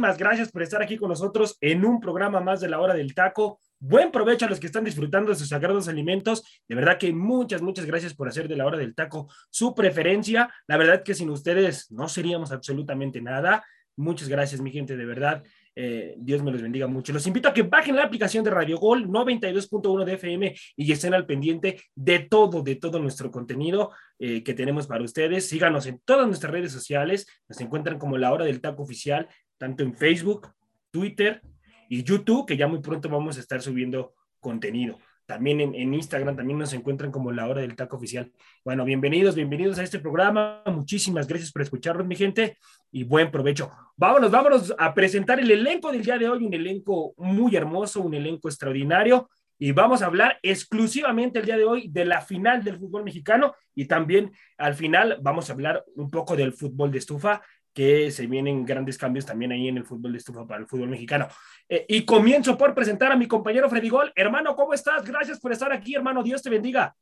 Muchísimas gracias por estar aquí con nosotros en un programa más de la hora del taco. Buen provecho a los que están disfrutando de sus sagrados alimentos. De verdad que muchas, muchas gracias por hacer de la hora del taco su preferencia. La verdad que sin ustedes no seríamos absolutamente nada. Muchas gracias, mi gente, de verdad. Eh, Dios me los bendiga mucho. Los invito a que bajen la aplicación de Radio Gol 92.1 de FM y estén al pendiente de todo, de todo nuestro contenido eh, que tenemos para ustedes. Síganos en todas nuestras redes sociales. Nos encuentran como la hora del taco oficial, tanto en Facebook, Twitter y YouTube, que ya muy pronto vamos a estar subiendo contenido. También en, Instagram también nos encuentran como la hora del taco oficial. Bueno, bienvenidos, bienvenidos a este programa. Muchísimas gracias por escucharnos, mi gente, y buen provecho. Vámonos, vámonos a presentar el elenco del día de hoy, un elenco muy hermoso, un elenco extraordinario. Y vamos a hablar exclusivamente el día de hoy de la final del fútbol mexicano y también al final vamos a hablar un poco del fútbol de estufa que se vienen grandes cambios también ahí en el fútbol de estufa para el fútbol mexicano. Eh, y comienzo por presentar a mi compañero Freddy Gol. Hermano, ¿cómo estás? Gracias por estar aquí, hermano. Dios te bendiga.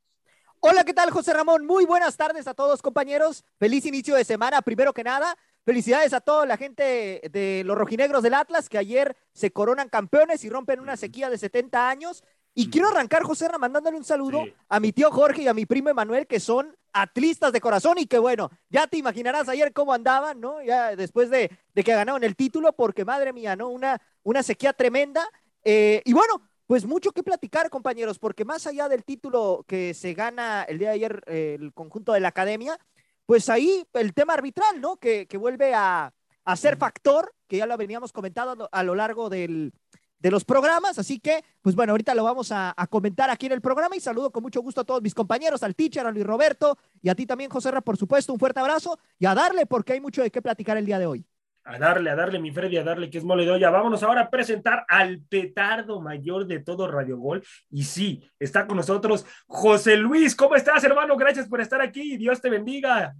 Hola, ¿qué tal, José Ramón? Muy buenas tardes a todos, compañeros. Feliz inicio de semana, primero que nada. Felicidades a toda la gente de los rojinegros del Atlas que ayer se coronan campeones y rompen una sequía de 70 años. Y quiero arrancar, José Ramón, mandándole un saludo a mi tío Jorge y a mi primo Emanuel, que son atlistas de corazón y que bueno, ya te imaginarás ayer cómo andaban, ¿no? Ya después de, que ganaron el título, porque madre mía, ¿no? Una, una sequía tremenda. Eh, y bueno, pues mucho que platicar, compañeros, porque más allá del título que se gana el día de ayer eh, el conjunto de la academia, pues ahí el tema arbitral, ¿no? Que, vuelve a, a, ser factor, que ya lo veníamos comentando a lo largo del, de los programas. Así que, pues bueno, ahorita lo vamos a, comentar aquí en el programa y saludo con mucho gusto a todos mis compañeros, al teacher, a Luis Roberto y a ti también, José Ra, por supuesto, un fuerte abrazo y a darle porque hay mucho de qué platicar el día de hoy. A darle, a darle, mi Freddy, a darle que es mole de olla. Vámonos ahora a presentar al petardo mayor de todo Radio Gol. Y sí, está con nosotros José Luis. ¿Cómo estás, hermano? Gracias por estar aquí. Dios te bendiga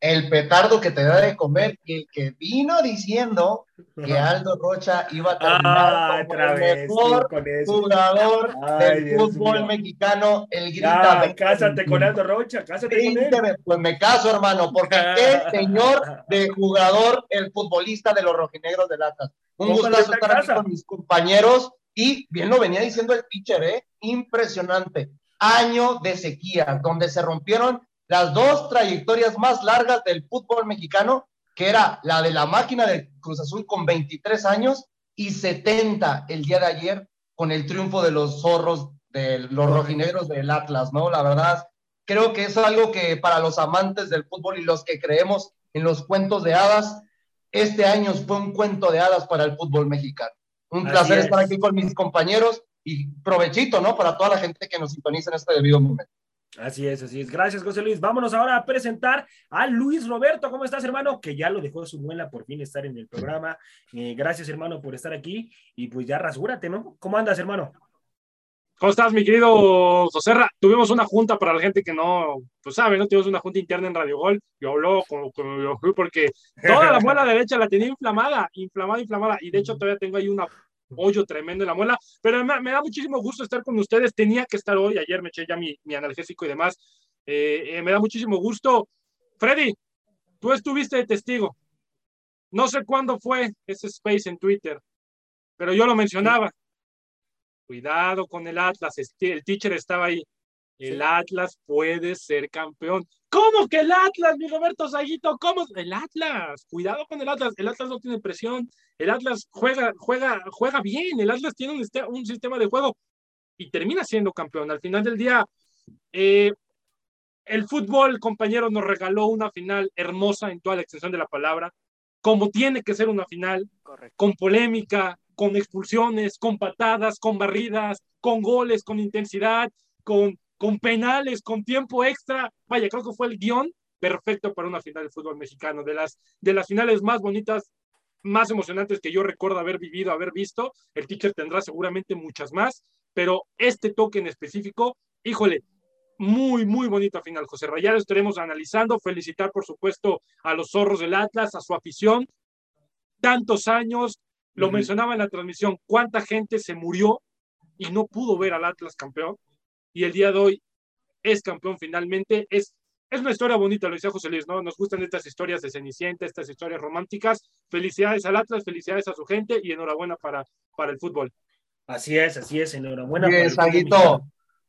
el petardo que te da de comer y que vino diciendo que Aldo Rocha iba a terminar ah, como el mejor jugador del fútbol mexicano, el grita. Ya, cásate con Aldo Rocha, cásate con él. Pues me caso, hermano, porque qué señor de jugador, el futbolista de los rojinegros de Atlas. Un gusto estar aquí con mis compañeros y bien lo venía diciendo el pitcher, ¿eh? Impresionante. Año de sequía, donde se rompieron las dos trayectorias más largas del fútbol mexicano, que era la de la máquina de Cruz Azul con 23 años y 70 el día de ayer con el triunfo de los zorros, de los rojinegros del Atlas, ¿no? La verdad, creo que es algo que para los amantes del fútbol y los que creemos en los cuentos de hadas, este año fue un cuento de hadas para el fútbol mexicano. Un placer estar aquí con mis compañeros y provechito, ¿no? Para toda la gente que nos sintoniza en este debido momento. Así es, así es. Gracias, José Luis. Vámonos ahora a presentar a Luis Roberto. ¿Cómo estás, hermano? Que ya lo dejó su muela por fin estar en el programa. Eh, gracias, hermano, por estar aquí. Y pues ya rasúrate, ¿no? ¿Cómo andas, hermano? ¿Cómo estás, mi querido Joserra? Tuvimos una junta para la gente que no, pues sabe, ¿no? Tuvimos una junta interna en Radio Gol. Yo habló como, como porque toda la muela derecha la tenía inflamada, inflamada, inflamada. Y de hecho todavía tengo ahí una hoyo tremendo en la muela, pero me, da muchísimo gusto estar con ustedes. Tenía que estar hoy, ayer me eché ya mi, analgésico y demás. Eh, eh, me da muchísimo gusto. Freddy, tú estuviste de testigo. No sé cuándo fue ese space en Twitter, pero yo lo mencionaba. Cuidado con el Atlas, el teacher estaba ahí. El Atlas puede ser campeón. ¿Cómo que el Atlas, mi Roberto Saguito? ¿Cómo? El Atlas, cuidado con el Atlas. El Atlas no tiene presión. El Atlas juega, juega, juega bien. El Atlas tiene un, un sistema de juego y termina siendo campeón. Al final del día, eh, el fútbol, compañeros, nos regaló una final hermosa en toda la extensión de la palabra, como tiene que ser una final, con polémica, con expulsiones, con patadas, con barridas, con goles, con intensidad, con con penales, con tiempo extra. Vaya, creo que fue el guion perfecto para una final de fútbol mexicano, de las, de las finales más bonitas, más emocionantes que yo recuerdo haber vivido, haber visto. El teacher tendrá seguramente muchas más, pero este toque en específico, híjole, muy, muy bonita final, José Ya lo estaremos analizando. Felicitar, por supuesto, a los zorros del Atlas, a su afición. Tantos años, lo mencionaba en la transmisión, cuánta gente se murió y no pudo ver al Atlas campeón y el día de hoy es campeón finalmente. Es, es una historia bonita, lo decía José Luis, ¿no? Nos gustan estas historias de Cenicienta, estas historias románticas. Felicidades al Atlas, felicidades a su gente y enhorabuena para, para el fútbol. Así es, así es, enhorabuena. Y es,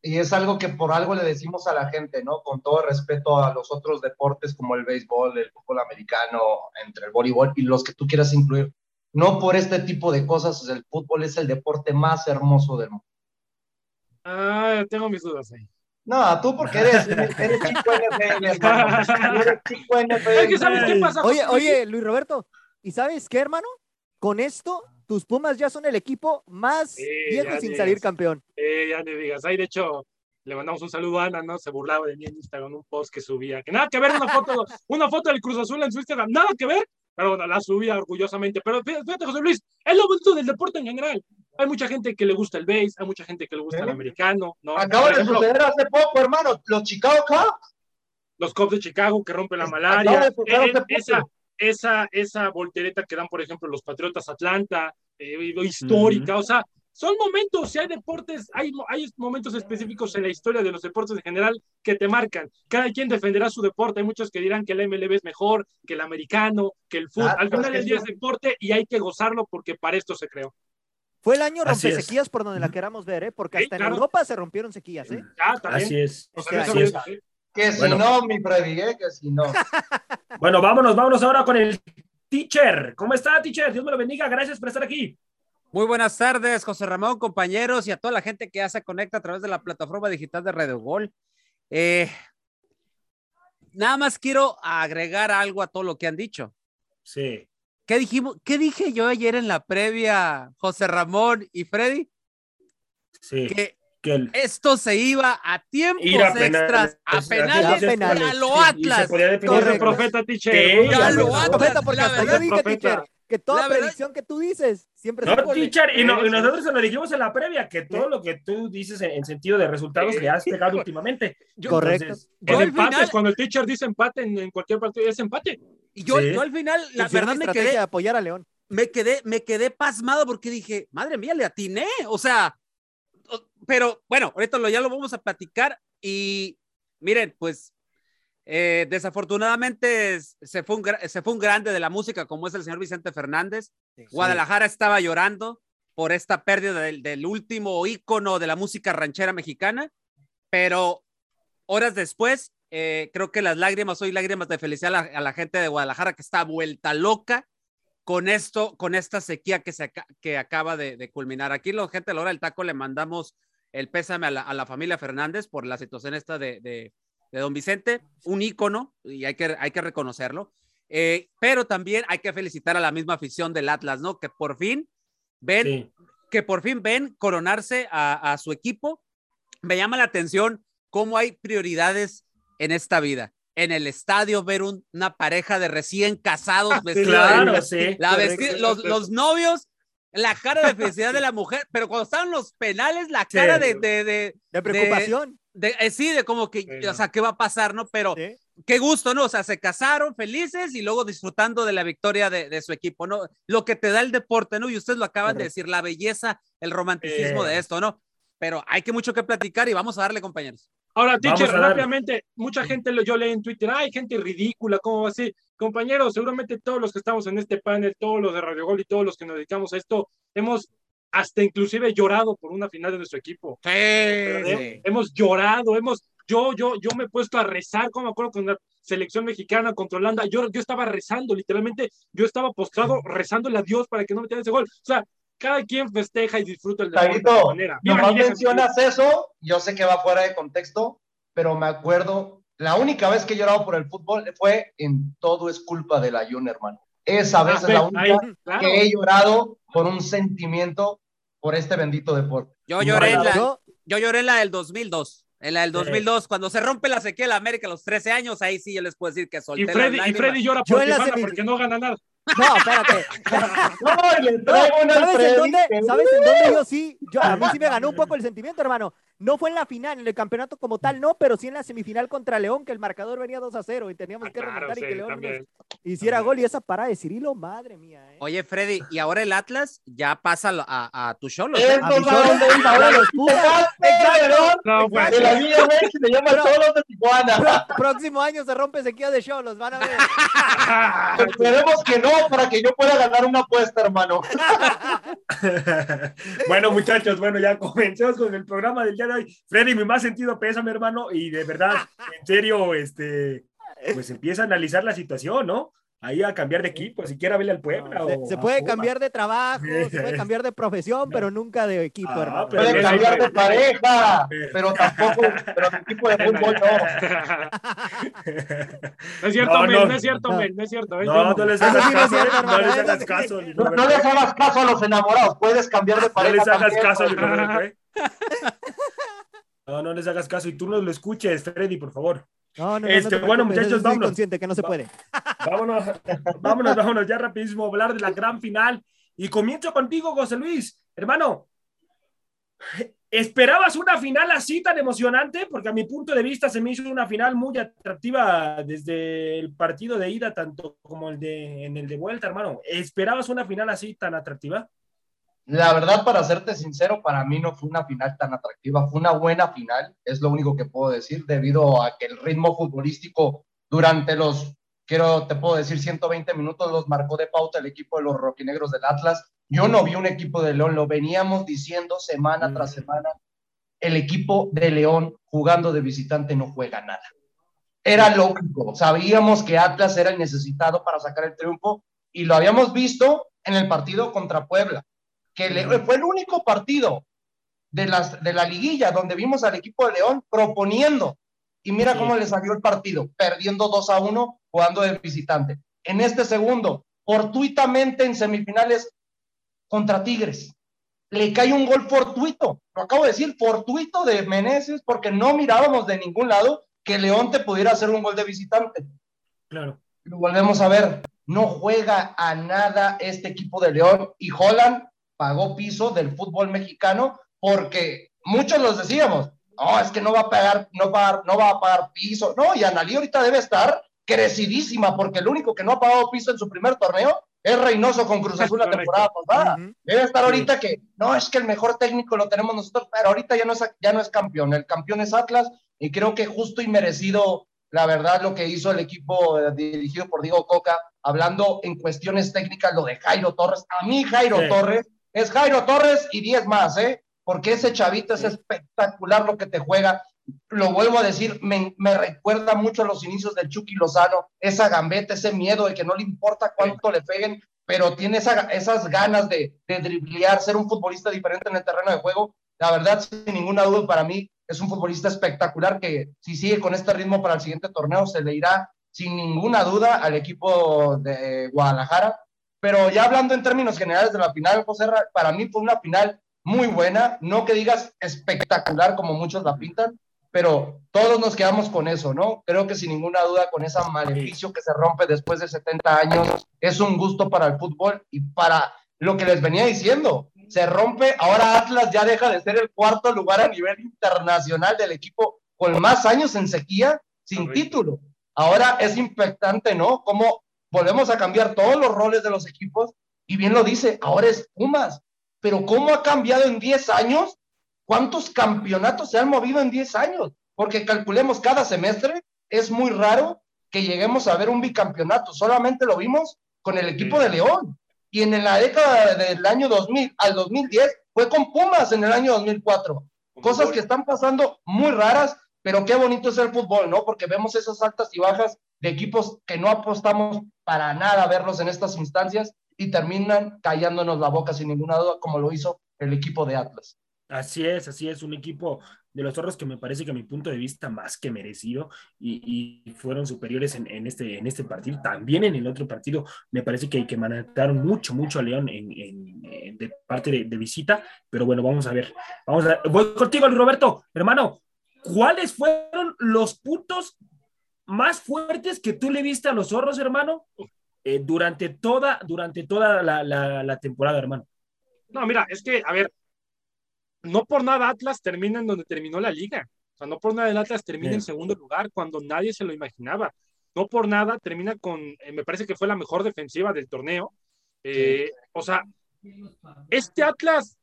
y es algo que por algo le decimos a la gente, ¿no? Con todo respeto a los otros deportes como el béisbol, el fútbol americano, entre el voleibol y los que tú quieras incluir. No por este tipo de cosas, el fútbol es el deporte más hermoso del mundo. Ah, tengo mis dudas ahí. No, tú porque eres, eres chico NFL, Eres chico NFL. ¿sabes qué pasa? Oye, oye, Luis Roberto, ¿y sabes qué, hermano? Con esto, tus Pumas ya son el equipo más viejo sin salir campeón. Eh, ya ni digas. Ahí, de hecho, le mandamos un saludo a Ana, ¿no? Se burlaba de mí en Instagram, un post que subía. Que nada que ver una foto, una foto del Cruz Azul en su Instagram, nada que ver. Pero bueno, la subía orgullosamente. Pero fíjate, José Luis, es lo bonito del deporte en general. Hay mucha gente que le gusta el base, hay mucha gente que le gusta el americano, ¿no? Acaba de suceder hace poco, hermano, los Chicago Cubs. Los Cubs de Chicago que rompen la malaria. Eh, esa, esa, esa voltereta que dan, por ejemplo, los Patriotas Atlanta, eh, histórica, o sea, son momentos, si hay deportes, hay, hay momentos específicos en la historia de los deportes en general que te marcan. Cada quien defenderá su deporte. Hay muchos que dirán que el MLB es mejor, que el americano, que el fútbol. Al final del día es deporte y hay que gozarlo porque para esto se creó. Fue el año rompe sequías por donde la queramos ver, ¿eh? porque hasta en Europa se rompieron sequías. ¿eh? Ah, Así es. Este que si no, mi Freddy, ¿eh? que si no. bueno, vámonos, vámonos ahora con el teacher. ¿Cómo está, teacher? Dios me lo bendiga. Gracias por estar aquí. Muy buenas tardes, José Ramón, compañeros, y a toda la gente que ya se conecta a través de la plataforma digital de Radio Gol. Eh, nada más quiero agregar algo a todo lo que han dicho. Sí. ¿Qué dijimos? ¿Qué dije yo ayer en la previa, José Ramón y Freddy? Sí. Que, esto se iba a tiempos extras, a penales, a, lo Atlas. Corre, profeta, teacher. Ya lo Atlas. Profeta, porque hasta yo dije, teacher, que toda la predicción que tú dices siempre no, teacher, y, nosotros se lo dijimos en la previa, que todo lo que tú dices en, sentido de resultados le has pegado últimamente. Correcto. el empate, cuando el teacher dice empate en, cualquier partido, es empate. Y yo, yo al final, la verdad me quedé. apoyar a León. Me quedé, me quedé pasmado porque dije, madre mía, le atiné. O sea, pero bueno, ahorita lo, ya lo vamos a platicar. Y miren, pues eh, desafortunadamente se fue, un, se fue un grande de la música como es el señor Vicente Fernández. Guadalajara estaba llorando por esta pérdida del, del, último ícono de la música ranchera mexicana, pero horas después eh, creo que las lágrimas, hoy lágrimas de felicidad a la, gente de Guadalajara que está vuelta loca con esto, con esta sequía que, se, que acaba de, culminar. Aquí, la gente de la hora del taco, le mandamos el pésame a la, familia Fernández por la situación esta de, de, don Vicente, un ícono, y hay que, hay que reconocerlo. Eh, pero también hay que felicitar a la misma afición del Atlas, ¿no? Que por fin ven, que por fin ven coronarse a, a su equipo. Me llama la atención cómo hay prioridades en esta vida. En el estadio ver una pareja de recién casados vestidos. claro, sí. La los, los, novios, la cara de felicidad de la mujer, pero cuando estaban los penales, la cara de, de, de, preocupación. De, eh, sí, de como que, o sea, ¿qué va a pasar, no? Pero qué gusto, ¿no? O sea, se casaron felices y luego disfrutando de la victoria de, su equipo, ¿no? Lo que te da el deporte, ¿no? Y ustedes lo acaban de decir, la belleza, el romanticismo de esto, ¿no? Pero hay que mucho que platicar y vamos a darle, compañeros. Ahora, teacher, rápidamente, mucha gente yo leo en Twitter, hay gente ridícula, ¿cómo va a ser? Compañeros, seguramente todos los que estamos en este panel, todos los de Radio Gol y todos los que nos dedicamos a esto, hemos hasta inclusive llorado por una final de nuestro equipo. Sí, Hemos llorado, hemos, yo, yo, yo me he puesto a rezar, como me acuerdo con la selección mexicana contra Holanda, yo, yo estaba rezando, literalmente, yo estaba postrado rezándole a Dios para que no metieran ese gol. O sea, cada quien festeja y disfruta el deporte de manera. No mencionas eso, yo sé que va fuera de contexto, pero me acuerdo, la única vez que he llorado por el fútbol fue en Todo es culpa de la Jun, hermano. Esa vez ah, es la única que he llorado por un sentimiento por este bendito deporte. Yo lloré, la, yo, lloré la del 2002. En la del 2002, cuando se rompe la sequía de la América a los 13 años, ahí sí yo les puedo decir que solté y Freddy, y Freddy llora porque no gana nada. No, espérate. ¿Sabes, en dónde, ¿Sabes en dónde yo sí? Yo, a mí sí me ganó un poco el sentimiento, hermano. No fue en la final, en el campeonato como tal, no, pero sí en la semifinal contra León, que el marcador venía 2 a 0 y teníamos ah, que remontar y que León hiciera gol y esa parada de Cirilo, madre mía. ¿eh? Oye, Freddy, ¿y ahora el Atlas ya pasa a, a tu show? ¿no? A mi show, ahora los No, pues. De la Villa se llama Cholos de Tijuana. Próximo año se rompe sequía de show, los van a ver. Esperemos que no, para que yo pueda ganar una apuesta, hermano. bueno, muchachos, bueno, ya comencemos con el programa del día Freddy, mi más sentido pesa, mi hermano, y de verdad, en serio, este, pues empieza a analizar la situación, ¿no? Ahí a cambiar de equipo, siquiera verle al Puebla. Se, puede cambiar de trabajo, se puede cambiar de profesión, pero nunca de equipo, ah, hermano. Puede cambiar de pareja, pero tampoco, pero de equipo de fútbol no. No es cierto, no, no, es cierto, no, es cierto. No, no les hagas caso, no les hagas caso. No les hagas caso a los enamorados, puedes cambiar de pareja. No les hagas caso, No, no les hagas caso y tú no lo escuches, Freddy, por favor. No, no, este, no bueno, muchachos, vámonos. consciente que no se puede. Vámonos, vámonos, vámonos, ya rapidísimo a hablar de la gran final. Y comienzo contigo, José Luis. Hermano, ¿esperabas una final así tan emocionante? Porque a mi punto de vista se me hizo una final muy atractiva desde el partido de ida, tanto como el de en el de vuelta, hermano. ¿Esperabas una final así tan atractiva? La verdad, para serte sincero, para mí no fue una final tan atractiva, fue una buena final, es lo único que puedo decir, debido a que el ritmo futbolístico durante los, quiero, te puedo decir, 120 minutos los marcó de pauta el equipo de los roquinegros del Atlas. Yo no vi un equipo de León, lo veníamos diciendo semana tras semana, el equipo de León jugando de visitante no juega nada. Era lógico, sabíamos que Atlas era el necesitado para sacar el triunfo y lo habíamos visto en el partido contra Puebla que fue el único partido de, las, de la liguilla donde vimos al equipo de León proponiendo. Y mira cómo le salió el partido, perdiendo 2 a 1, jugando de visitante. En este segundo, fortuitamente en semifinales contra Tigres, le cae un gol fortuito, lo acabo de decir, fortuito de Meneses, porque no mirábamos de ningún lado que León te pudiera hacer un gol de visitante. Claro. Lo volvemos a ver, no juega a nada este equipo de León y Holland pagó piso del fútbol mexicano porque muchos los decíamos, no, es que no va a pagar, no va, no va a pagar piso. No, y Analí ahorita debe estar crecidísima porque el único que no ha pagado piso en su primer torneo es Reynoso con Cruz Azul la temporada pasada. Debe estar ahorita que, no, es que el mejor técnico lo tenemos nosotros, pero ahorita ya no, es, ya no es campeón. El campeón es Atlas y creo que justo y merecido, la verdad, lo que hizo el equipo eh, dirigido por Diego Coca, hablando en cuestiones técnicas, lo de Jairo Torres. A mí, Jairo Torres, es Jairo Torres y 10 más, ¿eh? Porque ese chavito es espectacular lo que te juega. Lo vuelvo a decir, me, recuerda mucho a los inicios del Chucky Lozano, esa gambeta, ese miedo de que no le importa cuánto le peguen, pero tiene esas ganas de, de driblear, ser un futbolista diferente en el terreno de juego. La verdad, sin ninguna duda, para mí es un futbolista espectacular que si sigue con este ritmo para el siguiente torneo se le irá sin ninguna duda al equipo de Guadalajara pero ya hablando en términos generales de la final, José, para mí fue una final muy buena, no que digas espectacular como muchos la pintan, pero todos nos quedamos con eso, ¿no? Creo que sin ninguna duda con ese maleficio que se rompe después de 70 años, es un gusto para el fútbol y para lo que les venía diciendo. Se rompe, ahora Atlas ya deja de ser el cuarto lugar a nivel internacional del equipo con más años en sequía sin título. Ahora es impactante, ¿no? Cómo volvemos a cambiar todos los roles de los equipos y bien lo dice, ahora es Pumas, pero ¿cómo ha cambiado en 10 años? ¿Cuántos campeonatos se han movido en 10 años? Porque calculemos cada semestre, es muy raro que lleguemos a ver un bicampeonato, solamente lo vimos con el equipo de León. Y en la década del año 2000 al 2010 fue con Pumas en el año 2004. Cosas que están pasando muy raras pero qué bonito es el fútbol, ¿no? Porque vemos esas altas y bajas de equipos que no apostamos para nada a verlos en estas instancias y terminan callándonos la boca sin ninguna duda, como lo hizo el equipo de Atlas. Así es, así es, un equipo de los zorros que me parece que a mi punto de vista más que merecido y, fueron superiores en, este, en este partido. También en el otro partido me parece que, que manataron mucho, mucho a León en, de parte de, visita, pero bueno, vamos a ver. Vamos a, voy contigo, Roberto, hermano, ¿cuáles fueron los puntos más fuertes que tú le viste a los zorros, hermano, eh, durante toda, durante toda la, la temporada, hermano? No, mira, es que, a ver, no por nada Atlas termina en donde terminó la liga. O sea, no por nada el Atlas termina en segundo lugar cuando nadie se lo imaginaba. No por nada termina con, eh, me parece que fue la mejor defensiva del torneo. Eh, o sea, este Atlas,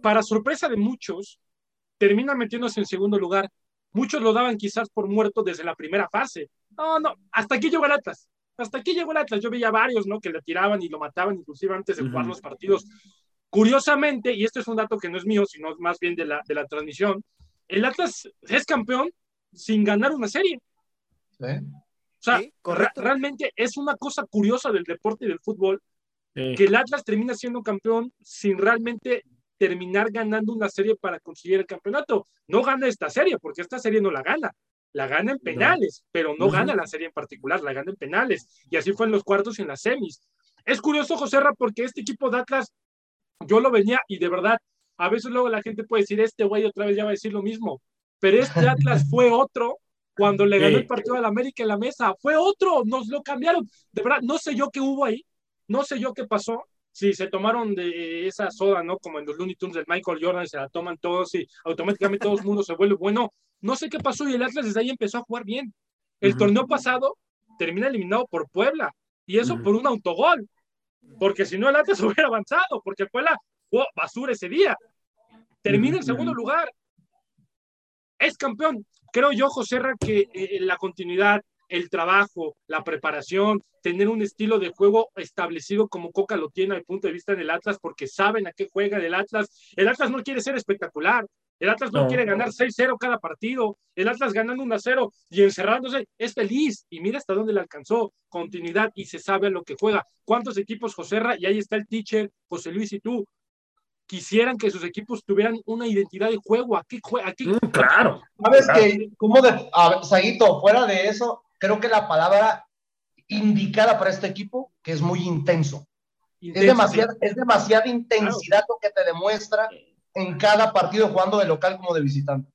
para sorpresa de muchos, termina metiéndose en segundo lugar. Muchos lo daban quizás por muerto desde la primera fase. No, no, hasta aquí llegó el Atlas. Hasta aquí llegó el Atlas. Yo veía varios, ¿no? Que le tiraban y lo mataban, inclusive antes de jugar los partidos. Curiosamente, y esto es un dato que no es mío, sino más bien de la, de la transmisión, el Atlas es campeón sin ganar una serie. O sea, realmente es una cosa curiosa del deporte y del fútbol que el Atlas termina siendo campeón sin realmente terminar ganando una serie para conseguir el campeonato. No gana esta serie, porque esta serie no la gana. La gana en penales, pero no gana la serie en particular, la gana en penales. Y así fue en los cuartos y en las semis. Es curioso, José Ra, porque este equipo de Atlas yo lo venía y de verdad, a veces luego la gente puede decir, este güey otra vez ya va a decir lo mismo, pero este Atlas fue otro cuando le ganó el partido al América en la mesa, fue otro, nos lo cambiaron. De verdad, no sé yo qué hubo ahí, no sé yo qué pasó, si se tomaron de esa soda, ¿no? Como en los Looney Tunes del Michael Jordan, se la toman todos y automáticamente todo el mundo se vuelve bueno. No sé qué pasó y el Atlas desde ahí empezó a jugar bien. El torneo pasado termina eliminado por Puebla y eso por un autogol porque si no el Atlas hubiera avanzado, porque fue la basura ese día. Termina en segundo lugar. Es campeón. Creo yo, José que eh, la continuidad, el trabajo, la preparación, tener un estilo de juego establecido como Coca lo tiene al punto de vista del Atlas, porque saben a qué juega el Atlas. El Atlas no quiere ser espectacular, el Atlas no, quiere ganar 6-0 cada partido. El Atlas ganando 1-0 y encerrándose es feliz. Y mira hasta dónde le alcanzó. Continuidad y se sabe a lo que juega. ¿Cuántos equipos, Joserra? Y ahí está el teacher, José Luis y tú. Quisieran que sus equipos tuvieran una identidad de juego. ¿A qué juega? Mm, claro. Sabes que, como de, a, Saguito, fuera de eso, creo que la palabra indicada para este equipo, que es muy intenso. es, demasiada, es demasiada intensidad lo que te demuestra en cada partido jugando de local como de visitante.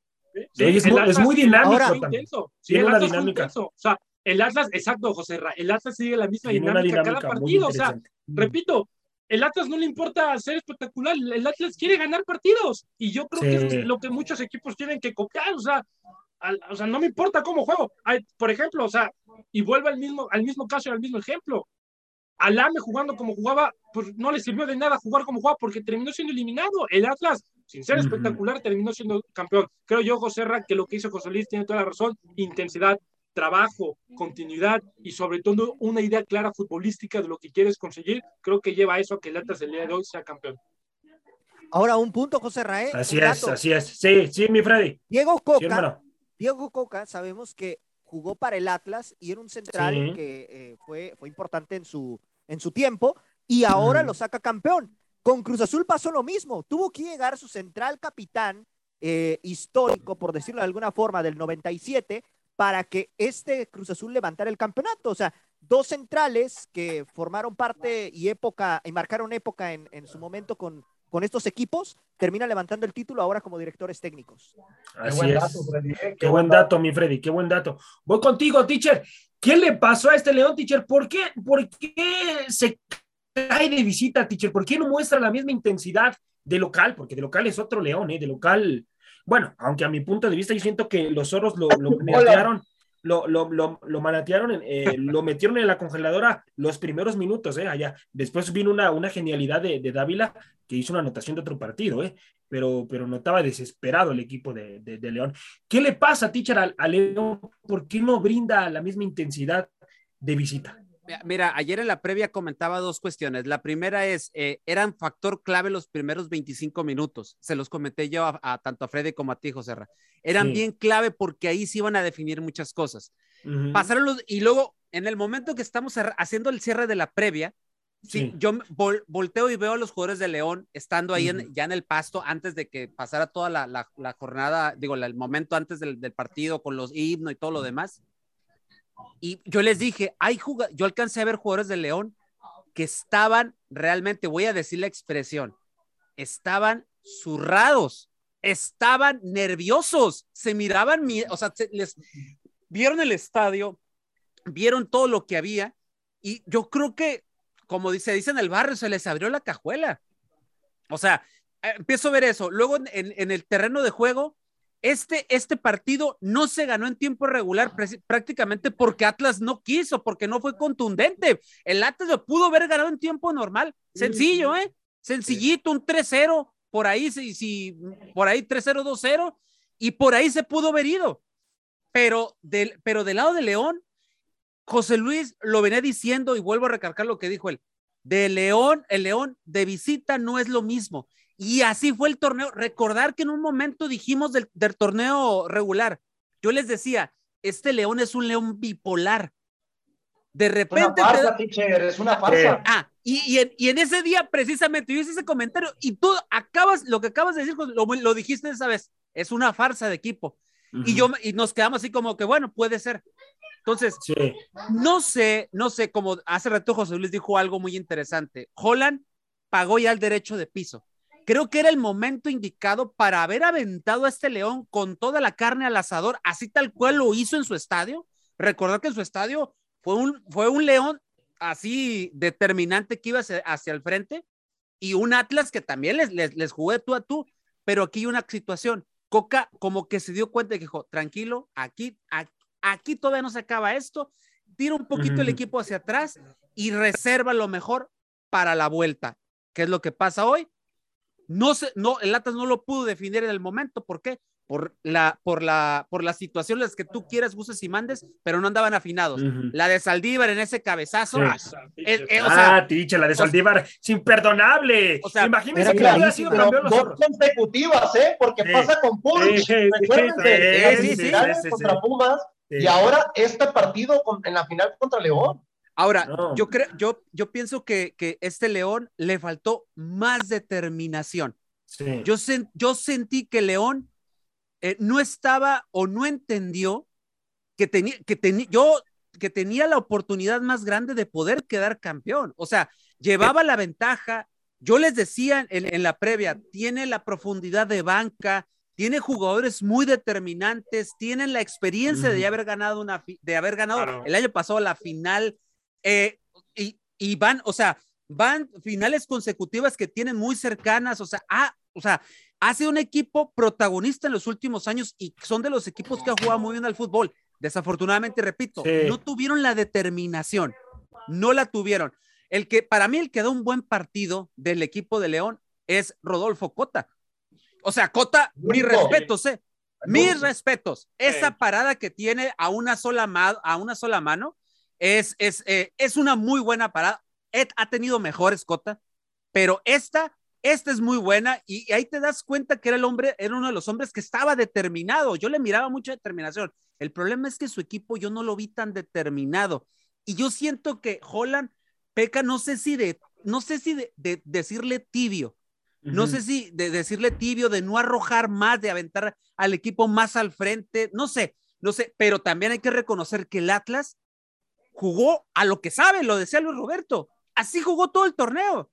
Sí, es, muy, dinámico. Sí, el Atlas dinámica. O sea, el Atlas, exacto, José Ra, el Atlas sigue la misma dinámica, cada partido. O sea, repito, el Atlas no le importa ser espectacular, el Atlas quiere ganar partidos. Y yo creo que es lo que muchos equipos tienen que copiar. O sea, o sea, no me importa cómo juego. por ejemplo, o sea, y vuelve al mismo, al mismo caso y al mismo ejemplo. Alame jugando como jugaba, pues no le sirvió de nada jugar como jugaba porque terminó siendo eliminado. El Atlas, sin ser espectacular, terminó siendo campeón. Creo yo, José Ra, que lo que hizo José Luis tiene toda la razón. Intensidad, trabajo, continuidad y sobre todo una idea clara futbolística de lo que quieres conseguir. Creo que lleva a eso a que el Atlas el día de hoy sea campeón. Ahora un punto, José Raé. Así es, así es. Sí, sí, mi Freddy. Diego Coca. Diego Coca, sabemos que jugó para el Atlas y era un central que eh, fue, fue importante en su, en su tiempo y ahora lo saca campeón. Con Cruz Azul pasó lo mismo. Tuvo que llegar su central capitán eh, histórico, por decirlo de alguna forma, del 97 para que este Cruz Azul levantara el campeonato. O sea, dos centrales que formaron parte y época y marcaron época en, en su momento con, con estos equipos, termina levantando el título ahora como directores técnicos. Así qué es. Freddy, ¿eh? Qué, buen dato, mi Freddy, qué buen dato. Voy contigo, teacher. ¿Qué le pasó a este León, teacher? ¿Por qué, ¿Por qué se cae de visita, teacher? ¿Por qué no muestra la misma intensidad de local? Porque de local es otro León, ¿eh? De local, bueno, aunque a mi punto de vista yo siento que los zorros lo, lo lo, lo, lo, lo manatearon, eh, lo metieron en la congeladora los primeros minutos, eh, allá. Después vino una, una genialidad de, de, Dávila que hizo una anotación de otro partido, eh, pero, pero notaba desesperado el equipo de, de, León. ¿Qué le pasa, teacher, a, León? ¿Por qué no brinda la misma intensidad de visita? Mira, ayer en la previa comentaba dos cuestiones. La primera es, eh, eran factor clave los primeros 25 minutos. Se los comenté yo a, tanto a Freddy como a ti, José Eran bien clave porque ahí se iban a definir muchas cosas. Pasaron los, y luego, en el momento que estamos haciendo el cierre de la previa, sí, yo volteo y veo a los jugadores de León estando ahí ya en el pasto antes de que pasara toda la, jornada, digo, el momento antes del, del partido con los himnos y todo lo demás y yo les dije, hay yo alcancé a ver jugadores de León que estaban realmente, voy a decir la expresión, estaban zurrados, estaban nerviosos, se miraban, o sea, les vieron el estadio, vieron todo lo que había y yo creo que, como dice, dice en el barrio, se les abrió la cajuela. O sea, eh, empiezo a ver eso. Luego en el terreno de juego, este, este partido no se ganó en tiempo regular prácticamente porque Atlas no quiso, porque no fue contundente. El Atlas lo pudo haber ganado en tiempo normal. Sencillo, ¿eh? Sencillito, un 3-0, por ahí, si, si, por ahí 3-0, 2-0, y por ahí se pudo haber ido. Pero del, pero del lado de León, José Luis lo venía diciendo y vuelvo a recargar lo que dijo él. De León, el León de visita no es lo mismo. Y así fue el torneo. Recordar que en un momento dijimos del, torneo regular, yo les decía, este león es un león bipolar. De repente. Una farsa, teacher, es una farsa. Ah, y, en, ese día, precisamente, yo hice ese comentario y tú acabas, lo que acabas de decir, lo, lo dijiste esa vez, es una farsa de equipo. Y yo, y nos quedamos así como que, bueno, puede ser. Entonces, no sé, no sé, como hace rato José Luis dijo algo muy interesante. Holland pagó ya el derecho de piso creo que era el momento indicado para haber aventado a este león con toda la carne al asador, así tal cual lo hizo en su estadio. Recordar que en su estadio fue un, fue un león así determinante que iba hacia, el frente y un Atlas que también les, les, les jugué tú a tú, pero aquí hay una situación. Coca como que se dio cuenta y dijo, tranquilo, aquí, aquí, todavía no se acaba esto, tira un poquito el equipo hacia atrás y reserva lo mejor para la vuelta. ¿Qué es lo que pasa hoy? No se, no, el Atlas no lo pudo definir en el momento. ¿Por qué? Por la, por la, por las situaciones que tú quieras, gustes y mandes, pero no andaban afinados. La de Saldívar en ese cabezazo. Ah, ah ticha, la de Saldívar es imperdonable. O sea, imagínense que había sido campeón dos consecutivas, ¿eh? Porque pasa con. Sí, sí, contra Pumas. Y ahora este partido en la final contra León. Ahora, yo creo, yo, yo pienso que, que este León le faltó más determinación. Yo, yo sentí que León eh, no estaba o no entendió que tenía, que tenía, yo que tenía la oportunidad más grande de poder quedar campeón. O sea, llevaba la ventaja. Yo les decía en, la previa, tiene la profundidad de banca, tiene jugadores muy determinantes, tienen la experiencia de haber ganado una, de haber ganado el año pasado la final eh, y, van, o sea, van finales consecutivas que tienen muy cercanas, o sea, ah, o sea, ha sido un equipo protagonista en los últimos años y son de los equipos que ha jugado muy bien al fútbol. Desafortunadamente, repito, no tuvieron la determinación, no la tuvieron. El que, para mí, el que da un buen partido del equipo de León es Rodolfo Cota. O sea, Cota, mis respetos, ¿eh? Mis respetos. Esa parada que tiene a una sola, a una sola mano, es, es, eh, es una muy buena parada. Ed ha tenido mejores, Cota, pero esta, esta es muy buena y, ahí te das cuenta que era el hombre, era uno de los hombres que estaba determinado. Yo le miraba mucha determinación. El problema es que su equipo yo no lo vi tan determinado. Y yo siento que Holland peca, no sé si de, no sé si de, decirle tibio, no sé si de decirle tibio, de no arrojar más, de aventar al equipo más al frente, no sé, no sé, pero también hay que reconocer que el Atlas jugó a lo que sabe, lo decía Luis Roberto. Así jugó todo el torneo.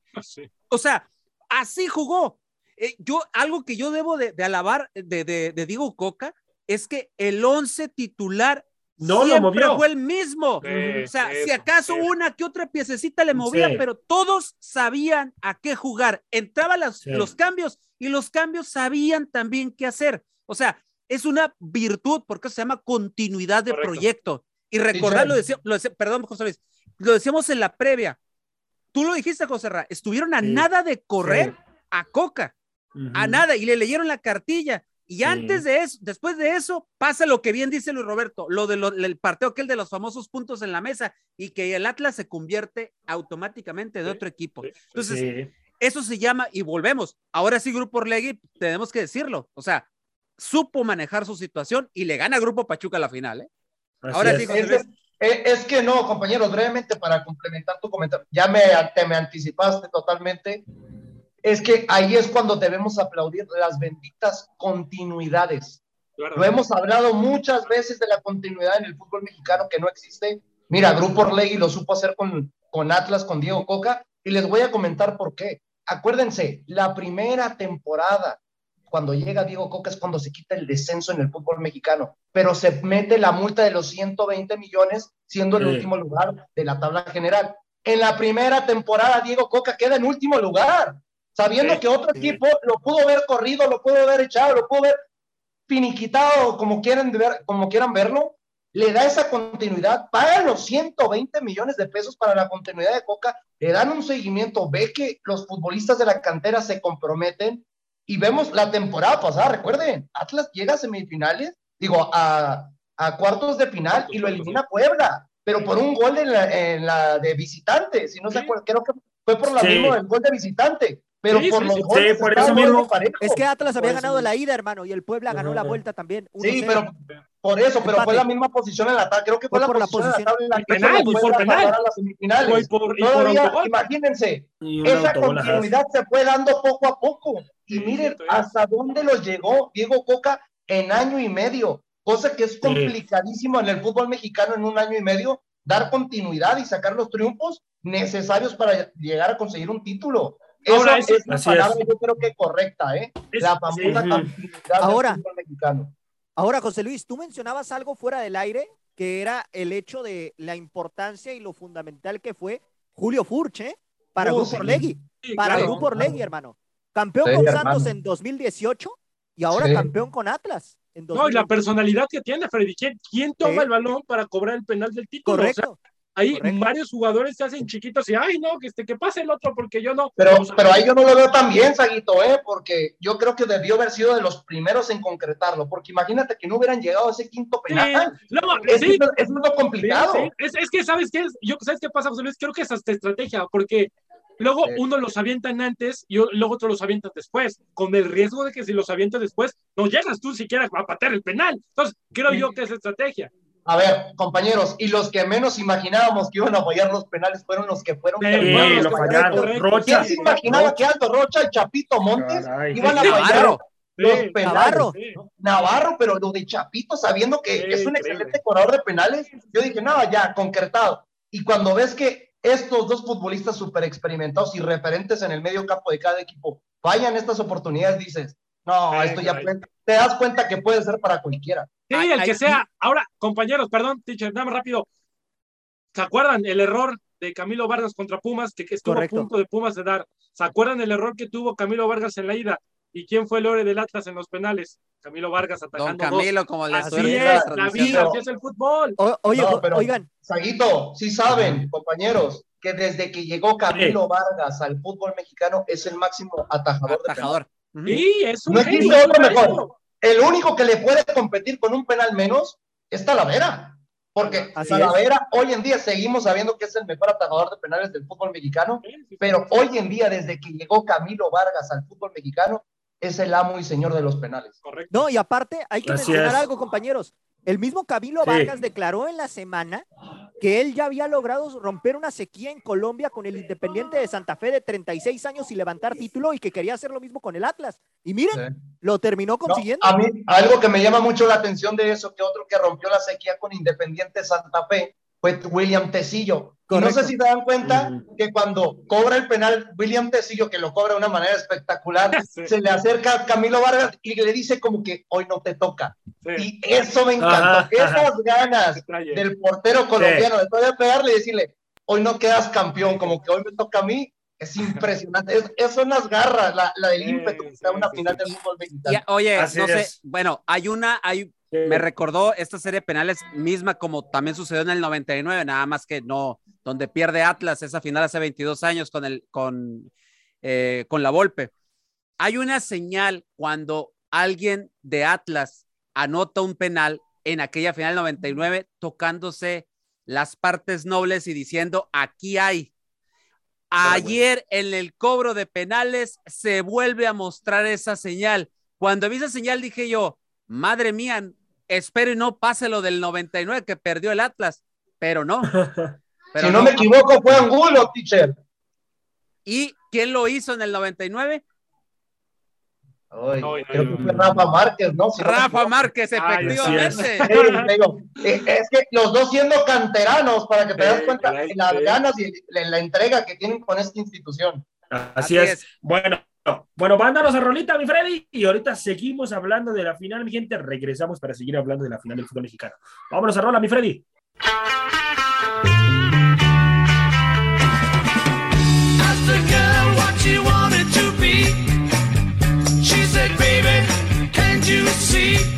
O sea, así jugó. Eh, yo, algo que yo debo de, alabar de, de, Diego Coca es que el once titular no lo movió. fue el mismo. o sea, si acaso una que otra piececita le movía, pero todos sabían a qué jugar. Entraban los cambios y los cambios sabían también qué hacer. O sea, es una virtud porque se llama continuidad de proyecto. Y recordar, lo, decía, perdón, José Luis, lo decíamos en la previa. Tú lo dijiste, José Ra, estuvieron a nada de correr a Coca, a nada, y le leyeron la cartilla. Y antes de eso, después de eso, pasa lo que bien dice Luis Roberto, lo del partido aquel de los famosos puntos en la mesa y que el Atlas se convierte automáticamente en otro equipo. Entonces, eso se llama, y volvemos, ahora sí Grupo Orlegui, tenemos que decirlo, o sea, supo manejar su situación y le gana Grupo Pachuca a la final, ¿eh? Ahora sí, es, que no, compañeros, brevemente para complementar tu comentario, ya me, te me anticipaste totalmente es que ahí es cuando debemos aplaudir las benditas continuidades. Lo hemos hablado muchas veces de la continuidad en el fútbol mexicano que no existe. Mira, Grupo Orlegui lo supo hacer con, con Atlas, con Diego Coca, y les voy a comentar por qué. Acuérdense, la primera temporada, cuando llega Diego Coca, es cuando se quita el descenso en el fútbol mexicano, pero se mete la multa de los 120 millones, siendo el último lugar de la tabla general. En la primera temporada, Diego Coca queda en último lugar sabiendo que otro equipo lo pudo haber corrido, lo pudo haber echado, lo pudo haber finiquitado, como quieran, ver, como quieran verlo, le da esa continuidad, pagan los 120 millones de pesos para la continuidad de Coca, le dan un seguimiento, ve que los futbolistas de la cantera se comprometen y vemos la temporada pasada, recuerden, Atlas llega a semifinales, digo, a, a cuartos de final y lo elimina Puebla, pero por un gol en la, de visitante, si no se acuerdan, creo que fue por la misma el gol de visitante pero por los goles por eso mismo. Es que Atlas había ganado la ida, hermano, y el Puebla ganó la vuelta también. Sí, pero por eso, pero fue la misma posición en la tabla. Creo que fue, la, por posición la posición en la tabla en la por penal. A las semifinales. Por, Todavía, imagínense, esa continuidad se fue dando poco a poco. Y miren hasta dónde los llegó Diego Coca en año y medio, cosa que es complicadísimo en el fútbol mexicano en un año y medio, dar continuidad y sacar los triunfos necesarios para llegar a conseguir un título. Ahora es, es palabra, yo creo que correcta, ¿eh? la famosa sí. ahora, mexicano. Ahora, José Luis, tú mencionabas algo fuera del aire, que era el hecho de la importancia y lo fundamental que fue Julio Furche ¿eh? para uh, Grupo Orlegui. para Grupo Orlegui, hermano. Campeón con Santos en 2018 y ahora campeón con Atlas. En no, y la personalidad que tiene, Freddy. ¿Quién, toma el balón para cobrar el penal del título? Correcto. Ahí varios jugadores se hacen chiquitos y, ay, no, que, este, que pase el otro porque yo no. Pero, pero ahí yo no lo veo tan bien, Saguito, ¿eh? porque yo creo que debió haber sido de los primeros en concretarlo, porque imagínate que no hubieran llegado a ese quinto penal. no, es, sí, es, lo complicado. Es, es, que, ¿sabes qué? Yo, ¿Sabes qué pasa, José Luis? Creo que es hasta estrategia, porque Luego uno los avientan antes y luego otro los avientan después, con el riesgo de que si los avientas después, no llegas tú siquiera a patear el penal. Entonces, creo yo que es estrategia. A ver, compañeros, y los que menos imaginábamos que iban a fallar los penales fueron los que fueron. Sí, lo fallaron. Rocha. ¿Quién se imaginaba que Aldo Rocha y Chapito Montes iban a fallar los penales? Navarro. Navarro, pero lo de Chapito, sabiendo que es un excelente corredor de penales, yo dije, no, ya, concretado. Y cuando ves que estos dos futbolistas súper experimentados y referentes en el medio campo de cada equipo fallan estas oportunidades, dices, no, esto ya te das cuenta que puede ser para cualquiera. Sí, el que sea. Ahora, compañeros, perdón, teacher, dame rápido. ¿Se acuerdan el error de Camilo Vargas contra Pumas, que, estuvo a punto de Pumas de dar? ¿Se acuerdan el error que tuvo Camilo Vargas en la ida? ¿Y quién fue el ore del Atlas en los penales? Camilo Vargas atacando. Don Camilo, como la así es, la vida, así es el fútbol. oye, oigan. Saguito, sí saben, compañeros, que desde que llegó Camilo Vargas al fútbol mexicano es el máximo atajador. atajador. Sí, es un no existe otro mejor. El único que le puede competir con un penal menos es Talavera. Porque Talavera, hoy en día seguimos sabiendo que es el mejor atajador de penales del fútbol mexicano, pero hoy en día, desde que llegó Camilo Vargas al fútbol mexicano, es el amo y señor de los penales. Correcto. No, y aparte, hay que mencionar algo, compañeros. El mismo Camilo Vargas declaró en la semana que él ya había logrado romper una sequía en Colombia con el Independiente de Santa Fe de 36 años y levantar título y que quería hacer lo mismo con el Atlas. Y miren, lo terminó consiguiendo. a mí, algo que me llama mucho la atención de eso, que otro que rompió la sequía con Independiente Santa Fe fue William Tecillo. no sé si te dan cuenta que cuando cobra el penal William Tecillo, que lo cobra de una manera espectacular, se le acerca a Camilo Vargas y le dice como que hoy no te toca. Y eso me encantó. Esas ganas del portero colombiano de todavía pegarle y decirle, hoy no quedas campeón, como que hoy me toca a mí. Es impresionante. Es, son las garras, la, la del ímpetu que una final del fútbol mexicano. oye, no sé, bueno, hay una, hay me recordó esta serie de penales misma como también sucedió en el 99, nada más que no, donde pierde Atlas esa final hace 22 años con, el, con, eh, con la Volpe. Hay una señal cuando alguien de Atlas anota un penal en aquella final 99 tocándose las partes nobles y diciendo, aquí hay. Ayer en el cobro de penales se vuelve a mostrar esa señal. Cuando vi esa señal dije yo, madre mía, espero y no pase lo del 99 que perdió el Atlas, pero no. si no, me equivoco, fue Angulo, teacher. ¿Y quién lo hizo en el 99? Creo que fue Rafa Márquez, ¿no? Rafa Márquez, efectivamente. Eh, es. que los dos siendo canteranos, para que te das cuenta de las ganas y la, entrega que tienen con esta institución. Así, es. Bueno, bueno, mándanos a Rolita, mi Freddy, y ahorita seguimos hablando de la final, mi gente. Regresamos para seguir hablando de la final del fútbol mexicano. Vámonos a Rola, mi Freddy. You see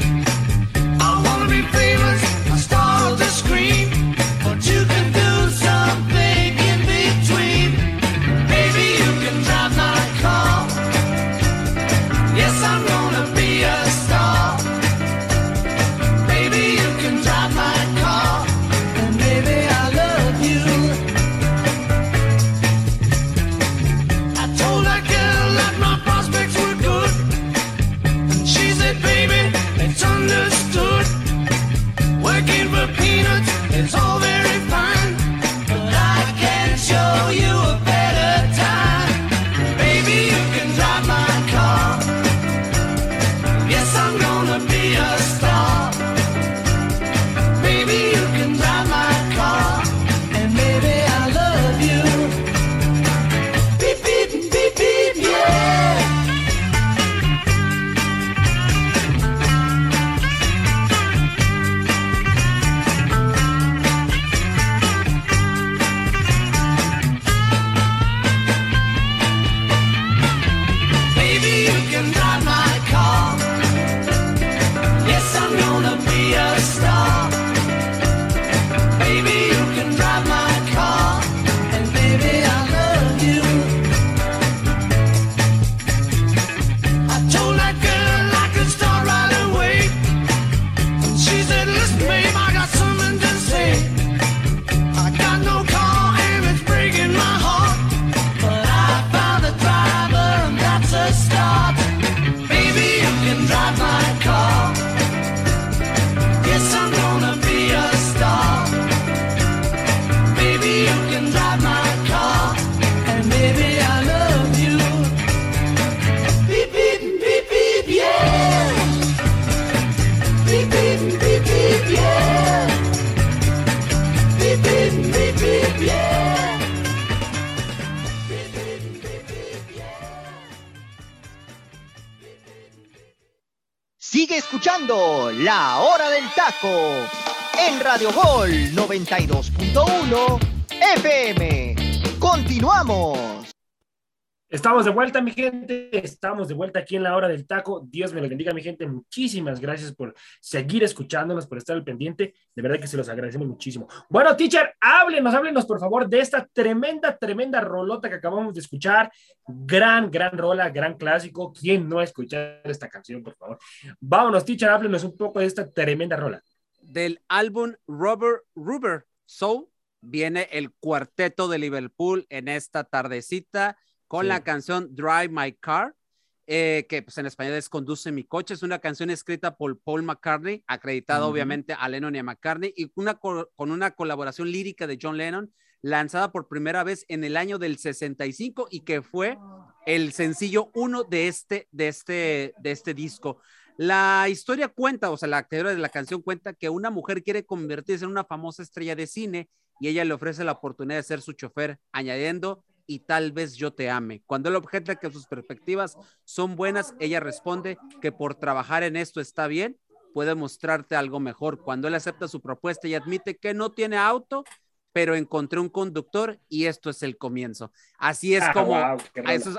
La Hora del Taco en Radio Gol 92.1 FM. Continuamos. Estamos de vuelta, mi gente. Estamos de vuelta aquí en la hora del taco. Dios me lo bendiga, mi gente. Muchísimas gracias por seguir escuchándonos, por estar al pendiente. De verdad que se los agradecemos muchísimo. Bueno, teacher, háblenos, háblenos por favor de esta tremenda, tremenda rolota que acabamos de escuchar. Gran, gran rola, gran clásico. ¿Quién no ha escuchado esta canción, por favor? Vámonos, teacher, háblenos un poco de esta tremenda rola. Del álbum Rubber Rubber Soul viene el cuarteto de Liverpool en esta tardecita con la canción Drive My Car, eh, que pues, en español es Conduce mi coche. Es una canción escrita por Paul McCartney, acreditada obviamente a Lennon y a McCartney, y una con una colaboración lírica de John Lennon, lanzada por primera vez en el año del 65 y que fue el sencillo uno de este, de este, de este disco. La historia cuenta, o sea, la teoría de la canción cuenta que una mujer quiere convertirse en una famosa estrella de cine y ella le ofrece la oportunidad de ser su chofer, añadiendo y tal vez yo te ame. Cuando él objeta que sus perspectivas son buenas, ella responde que por trabajar en esto está bien, puede mostrarte algo mejor. Cuando él acepta su propuesta y admite que no tiene auto, pero encontré un conductor y esto es el comienzo. Así es ah, como,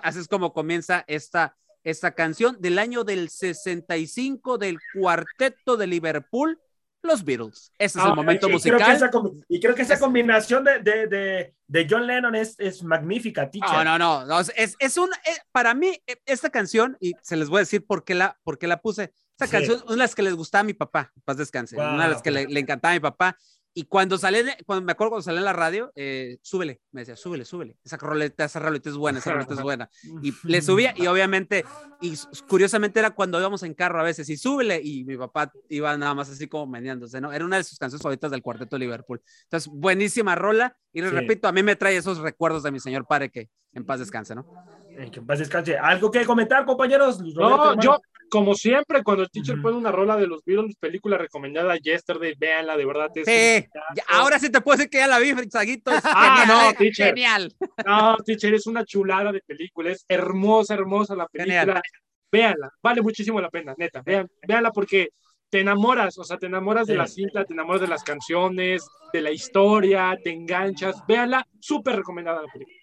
así es como comienza esta, esta canción del año del 65 del cuarteto de Liverpool los Beatles. Ese es Ah, el momento y, musical. Creo esa, y creo que esa combinación de, de, de, de John Lennon es, es magnífica, teacher. No, no, no, es, es un, eh, para mí, eh, esta canción, y se les voy a decir por qué la, por qué la puse, esta Sí. canción, una de las que les gustaba a mi papá, paz descanse, Wow. una de las que le, le encantaba a mi papá, y cuando salí, cuando me acuerdo cuando salí en la radio, eh, súbele, me decía, súbele, súbele, esa roleta, esa roleta es buena, esa roleta es buena, y le subía, y obviamente, y curiosamente era cuando íbamos en carro a veces, y súbele, y mi papá iba nada más así como meneándose, ¿no? Era una de sus canciones favoritas del Cuarteto de Liverpool. Entonces, buenísima rola, y les Sí. repito, a mí me trae esos recuerdos de mi señor padre que en paz descanse, ¿no? Eh, Que en paz descanse. ¿Algo que comentar, compañeros? Roberto, No, hermano. yo, como siempre, cuando el teacher pone una rola de los Beatles, película recomendada Yesterday, véanla, de verdad. Es Sí, un ahora sí te puedo decir que ya la vi, Saguito. Ah, genial, no, eh, teacher. genial. No, teacher, es una chulada de película, es hermosa, hermosa la película. Genial. Véanla, vale muchísimo la pena, neta. Vean, véanla porque te enamoras, o sea, te enamoras de la cinta, te enamoras de las canciones, de la historia, te enganchas. Véanla, súper recomendada la película.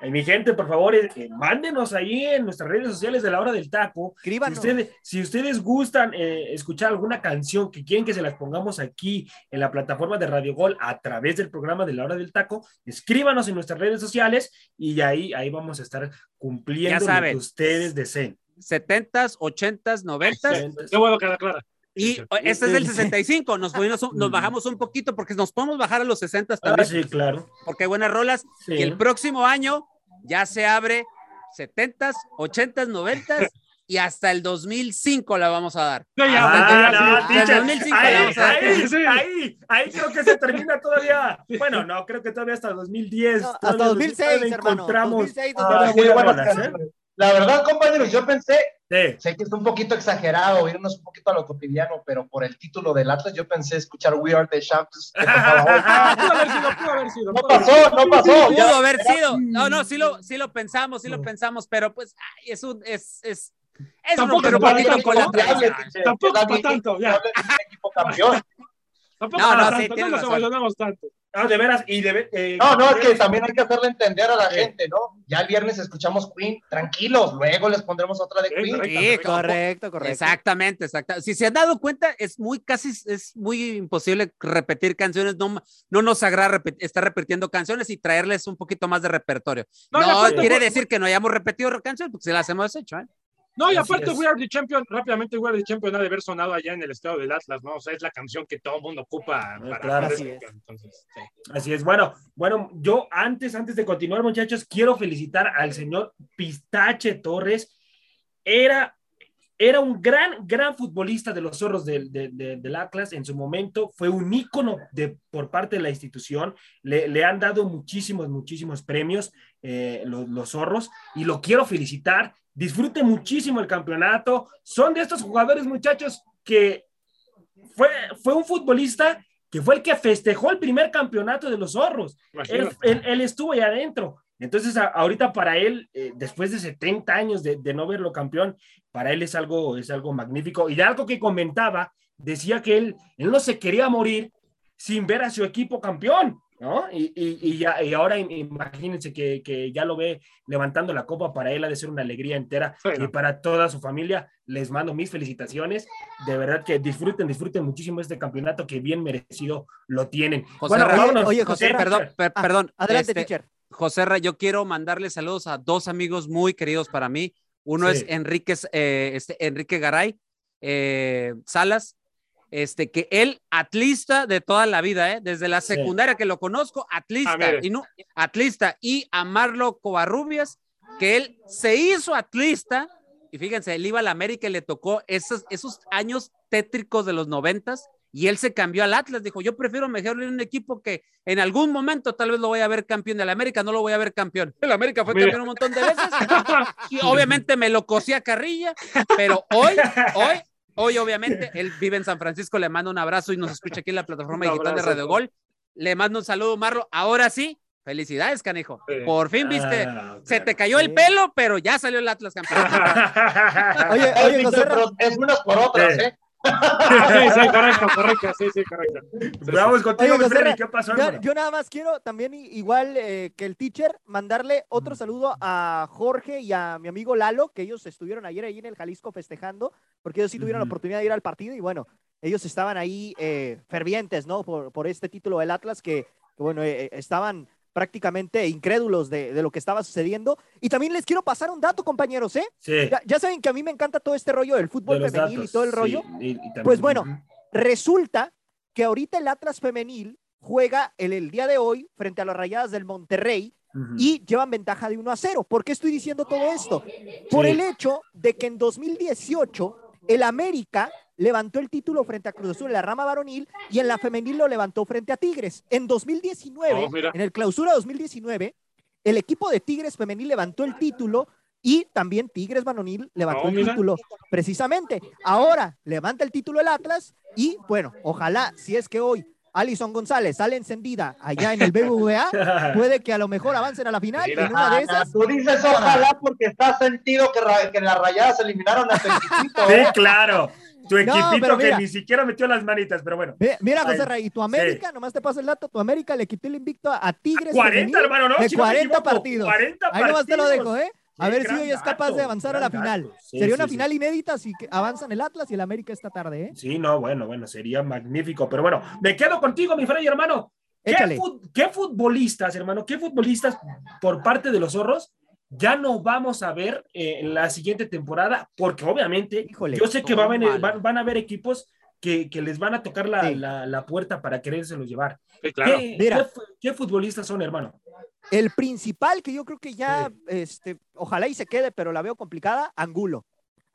Eh, mi gente, por favor, eh, eh, mándenos ahí en nuestras redes sociales de la hora del taco. Si ustedes, si ustedes gustan eh, escuchar alguna canción que quieren que se las pongamos aquí en la plataforma de Radio Gol a través del programa de la hora del taco, escríbanos en nuestras redes sociales y ahí, ahí vamos a estar cumpliendo Ya lo que ustedes deseen. 70s, 80s, 90s. Qué bueno queda clara. Y este es del 65. Nos, fuimos un- nos bajamos un poquito porque nos podemos bajar a los 60s Ah, también. sí, claro. Porque hay buenas rolas. Sí. Y el próximo año ya se abre 70s, 80s, 90s y hasta el 2005 la vamos a dar. Ah, no, ya, Desde el teacher, 2005 la ahí, vamos a dar. ahí, Sí. ahí, ahí creo que se termina todavía. Bueno, no, creo que todavía hasta 2010. No, hasta todavía 2006, todavía hermano. encontramos. 2006, Ah, Buenas qué buenas ¿eh? La verdad, compañeros, yo pensé, Sí. sé que es un poquito exagerado, irnos un poquito a lo cotidiano, pero por el título del Atlas, yo pensé escuchar We Are the Champions. que. Ah, pudo haber sido, pudo haber sido. No pasó, no pasó. Pudo ya. haber sido. No, no, sí lo, sí lo pensamos, sí lo pensamos, pero pues ay, es un, es, es, es Tampoco un poquito con la. Tampoco para tanto, ya. equipo campeón. Tampoco No, para no, sí, tanto, tienes no nos emocionamos tanto. Ah, de veras, y de ver- eh, No, no, es que también hay que hacerle entender a la Sí. gente, ¿no? Ya el viernes escuchamos Queen, tranquilos, luego les pondremos otra de Queen. correcto. Sí, Correcto, correcto. Exactamente, exactamente. Si se han dado cuenta, es muy casi, es muy imposible repetir canciones, no, no nos agrada repet- estar repitiendo canciones y traerles un poquito más de repertorio. No, No, quiere fue- decir que no hayamos repetido canciones, porque se las hemos hecho, ¿eh? No, y Así aparte, es. We Are the Champion, rápidamente, We Are the Champion ha de haber sonado allá en el estado del Atlas, ¿no? O sea, es la canción que todo el mundo ocupa para claro. Así es. Entonces, sí. Así es. Bueno, bueno, yo antes, antes de continuar, muchachos, quiero felicitar al señor Pistache Torres. Era, era un gran, gran futbolista de los zorros del, del- del- del Atlas en su momento. Fue un ícono de, por parte de la institución. Le, le han dado muchísimos, muchísimos premios eh, los, los zorros y lo quiero felicitar. Disfrute muchísimo el campeonato. Son de estos jugadores, muchachos, que fue, fue un futbolista que fue el que festejó el primer campeonato de los zorros. Él, él- él estuvo ahí adentro. Entonces, a- ahorita para él, eh, después de 70 años de, de no verlo campeón, para él es algo, es algo magnífico. Y algo que comentaba, decía que él, él no se quería morir sin ver a su equipo campeón, ¿no? Y, y- y ya, y ahora im- imagínense que, que ya lo ve levantando la copa, para él ha de ser una alegría entera Sí, y ¿no? para toda su familia. Les mando mis felicitaciones. De verdad que disfruten, disfruten muchísimo este campeonato que bien merecido lo tienen. José Ra- vámonos. oye, José, José, perdón, per- Ah, perdón. Adelante, este, teacher. José Ra, yo quiero mandarle saludos a dos amigos muy queridos para mí. Uno Sí. es Enrique, eh, este, Enrique Garay eh, Salas, este, que él, atlista de toda la vida, ¿eh? desde la Sí. secundaria que lo conozco, atlista, Ah, mire. y no, atlista, y a Marlo Covarrubias, que él se hizo atlista, y fíjense, él iba a la América y le tocó esos, esos años tétricos de los noventas, y él se cambió al Atlas, dijo, yo prefiero mejor ir a un equipo que en algún momento tal vez lo voy a ver campeón de la América, no lo voy a ver campeón. El América fue Mira. campeón un montón de veces, y obviamente me lo cosí a carrilla, pero hoy, hoy, hoy obviamente, él vive en San Francisco, le mando un abrazo y nos escucha aquí en la plataforma Un digital de. Radio Gol. Le mando un saludo, Marlo. Ahora sí, felicidades, canijo. Sí. Por fin viste, Ah, se te cayó Sí. el pelo, pero ya salió el Atlas campeón. Oye, oye, José Ra- pero es unas por otras. ¿eh? Sí, sí, correcto, correcto, sí, sí, correcto. Sí, sí. Vamos contigo, Oye, mi José Freddy, ¿qué pasó, Yo, nada más quiero también, igual eh, que el teacher, mandarle otro saludo a Jorge y a mi amigo Lalo, que ellos estuvieron ayer ahí en el Jalisco festejando, porque ellos sí tuvieron la oportunidad de ir al partido y bueno, ellos estaban ahí eh, fervientes, ¿no? Por, por, este título del Atlas, que, que bueno, eh, estaban prácticamente incrédulos de, de, lo que estaba sucediendo. Y también les quiero pasar un dato, compañeros, ¿eh? Sí. Ya, ya saben que a mí me encanta todo este rollo del fútbol De femenil datos, y todo el sí, rollo. y- y también- Pues bueno, Ujú. Resulta que ahorita el Atlas femenil juega el, el día de hoy frente a las Rayadas del Monterrey Ujú. y llevan ventaja de 1 a 0. ¿Por qué estoy diciendo todo esto? Por Sí. el hecho de que en 2018 el América levantó el título frente a Cruz Azul en la rama varonil y en la femenil lo levantó frente a Tigres. En 2019, Oh, mira. en el clausura 2019, el equipo de Tigres femenil levantó el título y también Tigres varonil levantó Oh, el mira. título precisamente. Ahora levanta el título el Atlas y bueno, ojalá si es que hoy Alison González sale encendida allá en el BBVA, puede que a lo mejor avancen a la final y Mira. en una de esas Tú dices ojalá porque está sentido que, ra- que las rayadas eliminaron a tu equipito, Sí, claro. Tu equipito que mira. ni siquiera metió las manitas, pero bueno. Mira, José Ay, Ray, y tu América, nomás te paso el dato, tu América le quitó el invicto a, a Tigres. 40, femenil hermano, ¿no? De Si no me 40 equivoco, partidos. 40 Ahí nomás te lo dejo, ¿eh? A ver si hoy es capaz dato, de avanzar a la final. Sí, Sería sí, una sí. final inédita si avanzan el Atlas y el América esta tarde, ¿eh? Sí, no, bueno, bueno, sería magnífico. Pero bueno, me quedo contigo, mi Freddy, hermano. ¿Qué, fut- qué futbolistas, hermano? ¿Qué futbolistas por parte de los zorros ya no vamos a ver eh, en la siguiente temporada? Porque obviamente Híjole, yo sé que va a venir- tómala. van, van a haber equipos que, que les van a tocar la, Sí. la, la puerta para querérselos llevar. Sí, claro. ¿Qué, Mira. qué fu- qué futbolistas son, hermano? El principal que yo creo que ya, este, ojalá y se quede, pero la veo complicada, Angulo.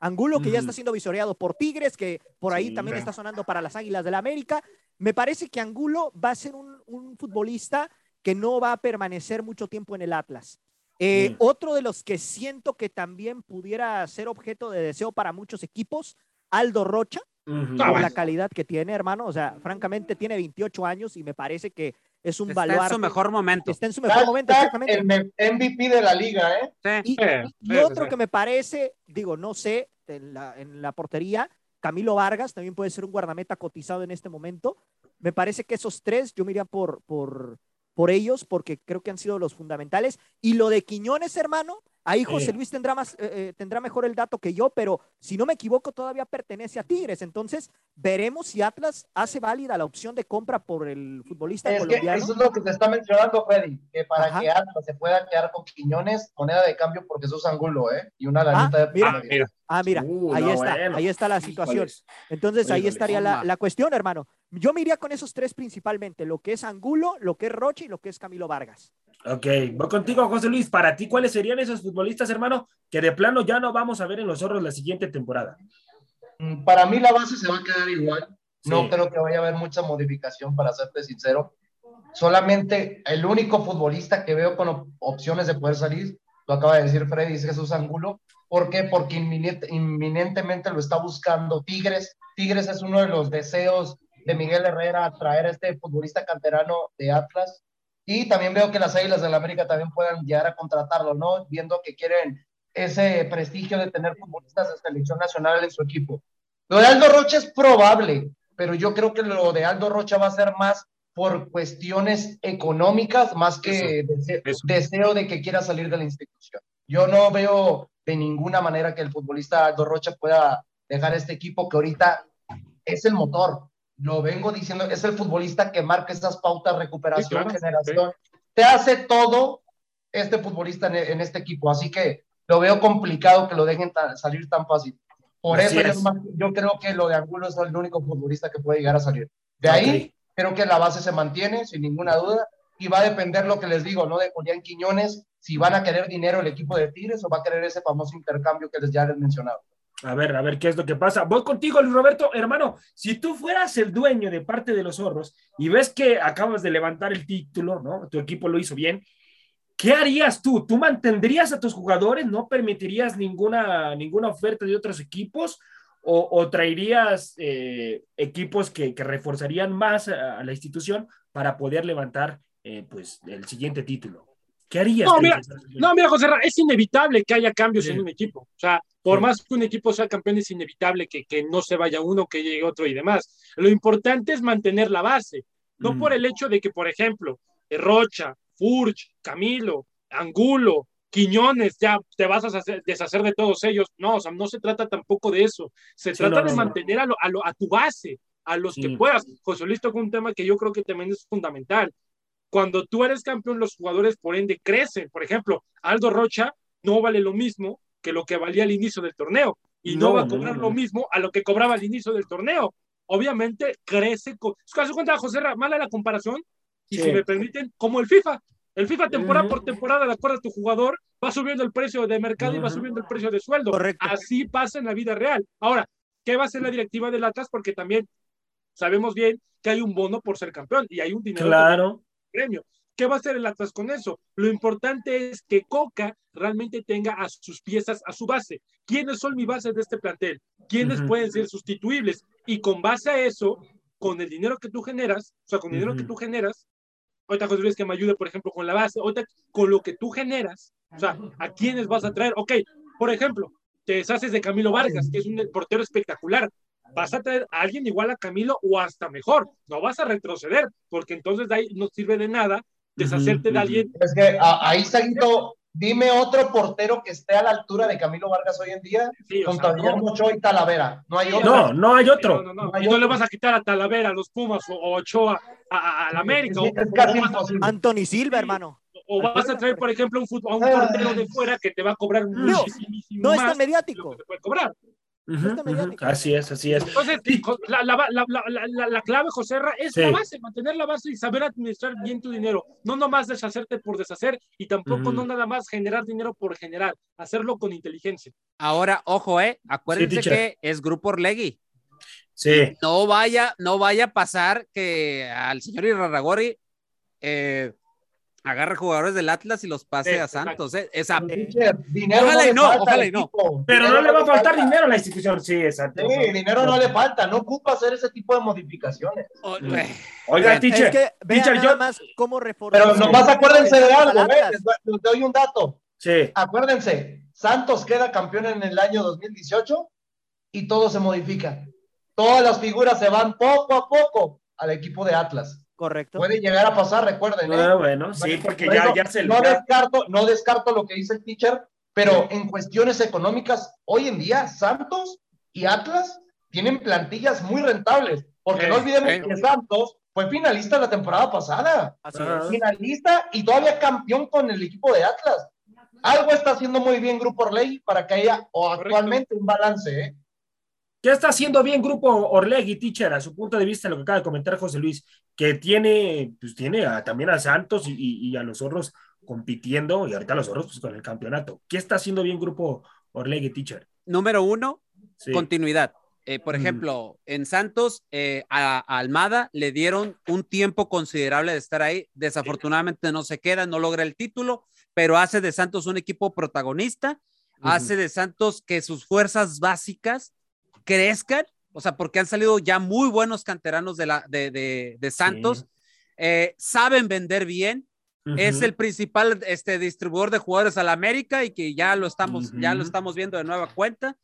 Angulo que ya está siendo visoreado por Tigres, que por ahí Sí, también está sonando para las Águilas del la América. Me parece que Angulo va a ser un, un futbolista que no va a permanecer mucho tiempo en el Atlas. Eh, Mm. Otro de los que siento que también pudiera ser objeto de deseo para muchos equipos, Aldo Rocha. Ah, por la calidad que tiene, hermano. O sea, francamente tiene 28 años y me parece que es un Está en baluarte. su mejor momento. Está en su mejor momento, exactamente. el MVP de la liga, ¿eh? Sí. Y, Eh, y sí, otro sí. que me parece, digo, no sé, en la, en la portería, Camilo Vargas también puede ser un guardameta cotizado en este momento. Me parece que esos tres yo me iría por, por, por ellos porque creo que han sido los fundamentales. Y lo de Quiñones, hermano, ahí José. Luis tendrá, más, eh, eh, tendrá mejor el dato que yo, pero si no me equivoco, todavía pertenece a Tigres. Entonces, veremos si Atlas hace válida la opción de compra por el futbolista Es que colombiano. eso es lo que te está mencionando, Freddy, que para Ajá. que Atlas se pueda quedar con Quiñones, moneda de cambio por Jesús Angulo, ¿eh? Y una Ah, lanita de mira. Ah, mira. Ah, mira, Uh, ahí no, está, bueno. ahí está la situación. Entonces ahí estaría la, la cuestión, hermano. Yo me iría con esos tres principalmente, lo que es Angulo, lo que es Roche y lo que es Camilo Vargas. Ok, voy contigo, José Luis. Para ti, ¿cuáles serían esos futbolistas, hermano, que de plano ya no vamos a ver en los zorros la siguiente temporada? Mm, Para mí la base se va a quedar igual. No creo que vaya a haber mucha modificación, para serte sincero. Solamente el único futbolista que veo con op- opciones de poder salir, lo acaba de decir Freddy, es Jesús Angulo. ¿Por qué? Porque inminente- inminentemente lo está buscando Tigres. Tigres es uno de los deseos de Miguel Herrera traer a este futbolista canterano de Atlas. Y también veo que las Águilas del América también puedan llegar a contratarlo, ¿no? Viendo que quieren ese prestigio de tener futbolistas de selección nacional en su equipo. Lo de Aldo Rocha es probable, pero yo creo que lo de Aldo Rocha va a ser más por cuestiones económicas, más que eso. deseo de que quiera salir de la institución. Yo no veo de ninguna manera que el futbolista Aldo Rocha pueda dejar este equipo que ahorita es el motor. Lo vengo diciendo, es el futbolista que marca esas pautas, recuperación, Sí, claro, generación. Te hace todo este futbolista en, en este equipo, así que lo veo complicado que lo dejen salir tan fácil. Por Así eso yo, es. más- yo creo que lo de Angulo es el único futbolista que puede llegar a salir. De ahí, creo que la base se mantiene, sin ninguna duda, y va a depender lo que les digo, ¿no? De Julián Quiñones, si van a querer dinero el equipo de Tigres o va a querer ese famoso intercambio que les ya les mencionaba. A ver, a ver qué es lo que pasa. Voy contigo, Luis Roberto. Hermano, si tú fueras el dueño de parte de los zorros y ves que acabas de levantar el título, ¿no? Tu equipo lo hizo bien. ¿Qué harías tú? ¿Tú mantendrías a tus jugadores? ¿No permitirías ninguna, ninguna oferta de otros equipos? ¿O, traerías eh, equipos que, que reforzarían más a, a la institución para poder levantar eh, pues, el siguiente título? ¿Qué harías? No, mira, No, mira, José, Ra, es inevitable que haya cambios Sí. en un equipo. O sea, por Sí. más que un equipo sea campeón, es inevitable que, que no se vaya uno, que llegue otro y demás. Lo importante es mantener la base, no Mm. por el hecho de que, por ejemplo, Rocha, Furch, Camilo, Angulo, Quiñones, ya te vas a deshacer, de todos ellos. No, o sea, no se trata tampoco de eso. Se Sí, trata no, de no, no. mantener a, lo- a, lo- a tu base. a los que puedas. José Luis tocó un tema que yo creo que también es fundamental. Cuando tú eres campeón, los jugadores por ende crecen. Por ejemplo, Aldo Rocha no vale lo mismo que lo que valía al inicio del torneo y no, va a cobrar lo mismo a lo que cobraba al inicio del torneo. Obviamente crece. Con... ¿Se cuenta, José Mala la comparación? Y si me permiten, como el FIFA. El FIFA temporada por temporada, de acuerdo a tu jugador, va subiendo el precio de mercado y va subiendo el precio de sueldo. Así pasa en la vida real. Ahora, ¿qué va a hacer la directiva del Atlas? Porque también sabemos bien que hay un bono por ser campeón y hay un dinero claro. Premio. ¿Qué va a hacer el Atlas con eso? Lo importante es que Coca realmente tenga a sus piezas a su base. ¿Quiénes son mi base de este plantel? ¿Quiénes pueden ser sustituibles? Y con base a eso, con el dinero que tú generas, o sea, con el dinero que tú generas, ahorita José Luis que me ayude, por ejemplo, con la base, ahorita con lo que tú generas, o sea, ¿a quiénes vas a traer? Ok, por ejemplo, te deshaces de Camilo Vargas, que es un portero espectacular, vas a traer a alguien igual a Camilo o hasta mejor, no vas a retroceder, porque entonces de ahí no sirve de nada deshacerte de alguien. Es que ahí, Saguito, dime otro portero que esté a la altura de Camilo Vargas hoy en día con Guillermo y Talavera. No hay otro. No, no hay otro. No, no, y no le vas a quitar a Talavera, a los Pumas o, Ochoa a, la América. Es, casi imposible. Anthony Silva, hermano. O vas a traer, por ejemplo, un, un portero de fuera que te va a cobrar muchísimo no, no es tan mediático. Te puede cobrar. Así es, así es. Entonces, la, la, la, la, clave, José es la base, mantener la base y saber administrar bien tu dinero. No nomás deshacerte por deshacer y tampoco no nada más generar dinero por generar, hacerlo con inteligencia. Ahora, ojo, eh, acuérdense que es Grupo Orlegui. Sí. No vaya, no vaya a pasar que al señor Irarragori eh, agarre jugadores del Atlas y los pase a Santos. ¿eh? Esa... ojalá y no, ojalá y no. Pero no le va a faltar dinero a la institución, sí, exacto. Sí, dinero no le falta, no ocupa hacer ese tipo de modificaciones. Oiga, teacher, es que teacher yo... más cómo reforzar. Pero nomás acuérdense de algo, ¿ves? les doy un dato. Sí. Acuérdense, Santos queda campeón en el año 2018 y todo se modifica. Todas las figuras se van poco a poco al equipo de Atlas. Correcto. Puede llegar a pasar, recuerden. ¿eh? Ah, bueno, sí, porque ya, ya se no descarto, no descarto lo que dice el teacher, pero en cuestiones económicas, hoy en día, Santos y Atlas tienen plantillas muy rentables, porque no olvidemos que Santos fue finalista la temporada pasada. Así es. Finalista y todavía campeón con el equipo de Atlas. Algo está haciendo muy bien Grupo Orley para que haya o actualmente un balance, ¿eh? ¿Qué está haciendo bien Grupo Orlegui, teacher, a su punto de vista, lo que acaba de comentar José Luis, que tiene, pues tiene también a Santos y, a los zorros compitiendo, y ahorita los zorros pues, con el campeonato. ¿Qué está haciendo bien Grupo Orlegui, teacher? Número uno, continuidad. Eh, por ejemplo, en Santos, eh, a, Almada le dieron un tiempo considerable de estar ahí. Desafortunadamente no se queda, no logra el título, pero hace de Santos un equipo protagonista, hace de Santos que sus fuerzas básicas crezcan, o sea, porque han salido ya muy buenos canteranos de, la, de, de, Santos, eh, saben vender bien, es el principal este, distribuidor de jugadores a la América y que ya lo estamos, ya lo estamos viendo de nueva cuenta.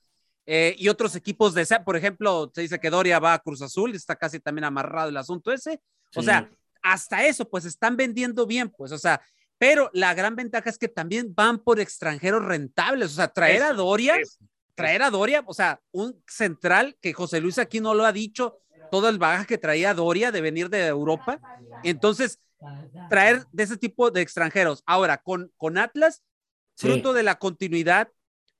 Eh, y otros equipos de, por ejemplo, se dice que Doria va a Cruz Azul, está casi también amarrado el asunto ese. O sea, hasta eso, pues están vendiendo bien, pues, o sea, pero la gran ventaja es que también van por extranjeros rentables, o sea, traer a Doria traer a Doria, o sea, un central que José Luis aquí no lo ha dicho, todo el bagaje que traía Doria de venir de Europa. Entonces, traer de ese tipo de extranjeros. Ahora, con, con Atlas, fruto de la continuidad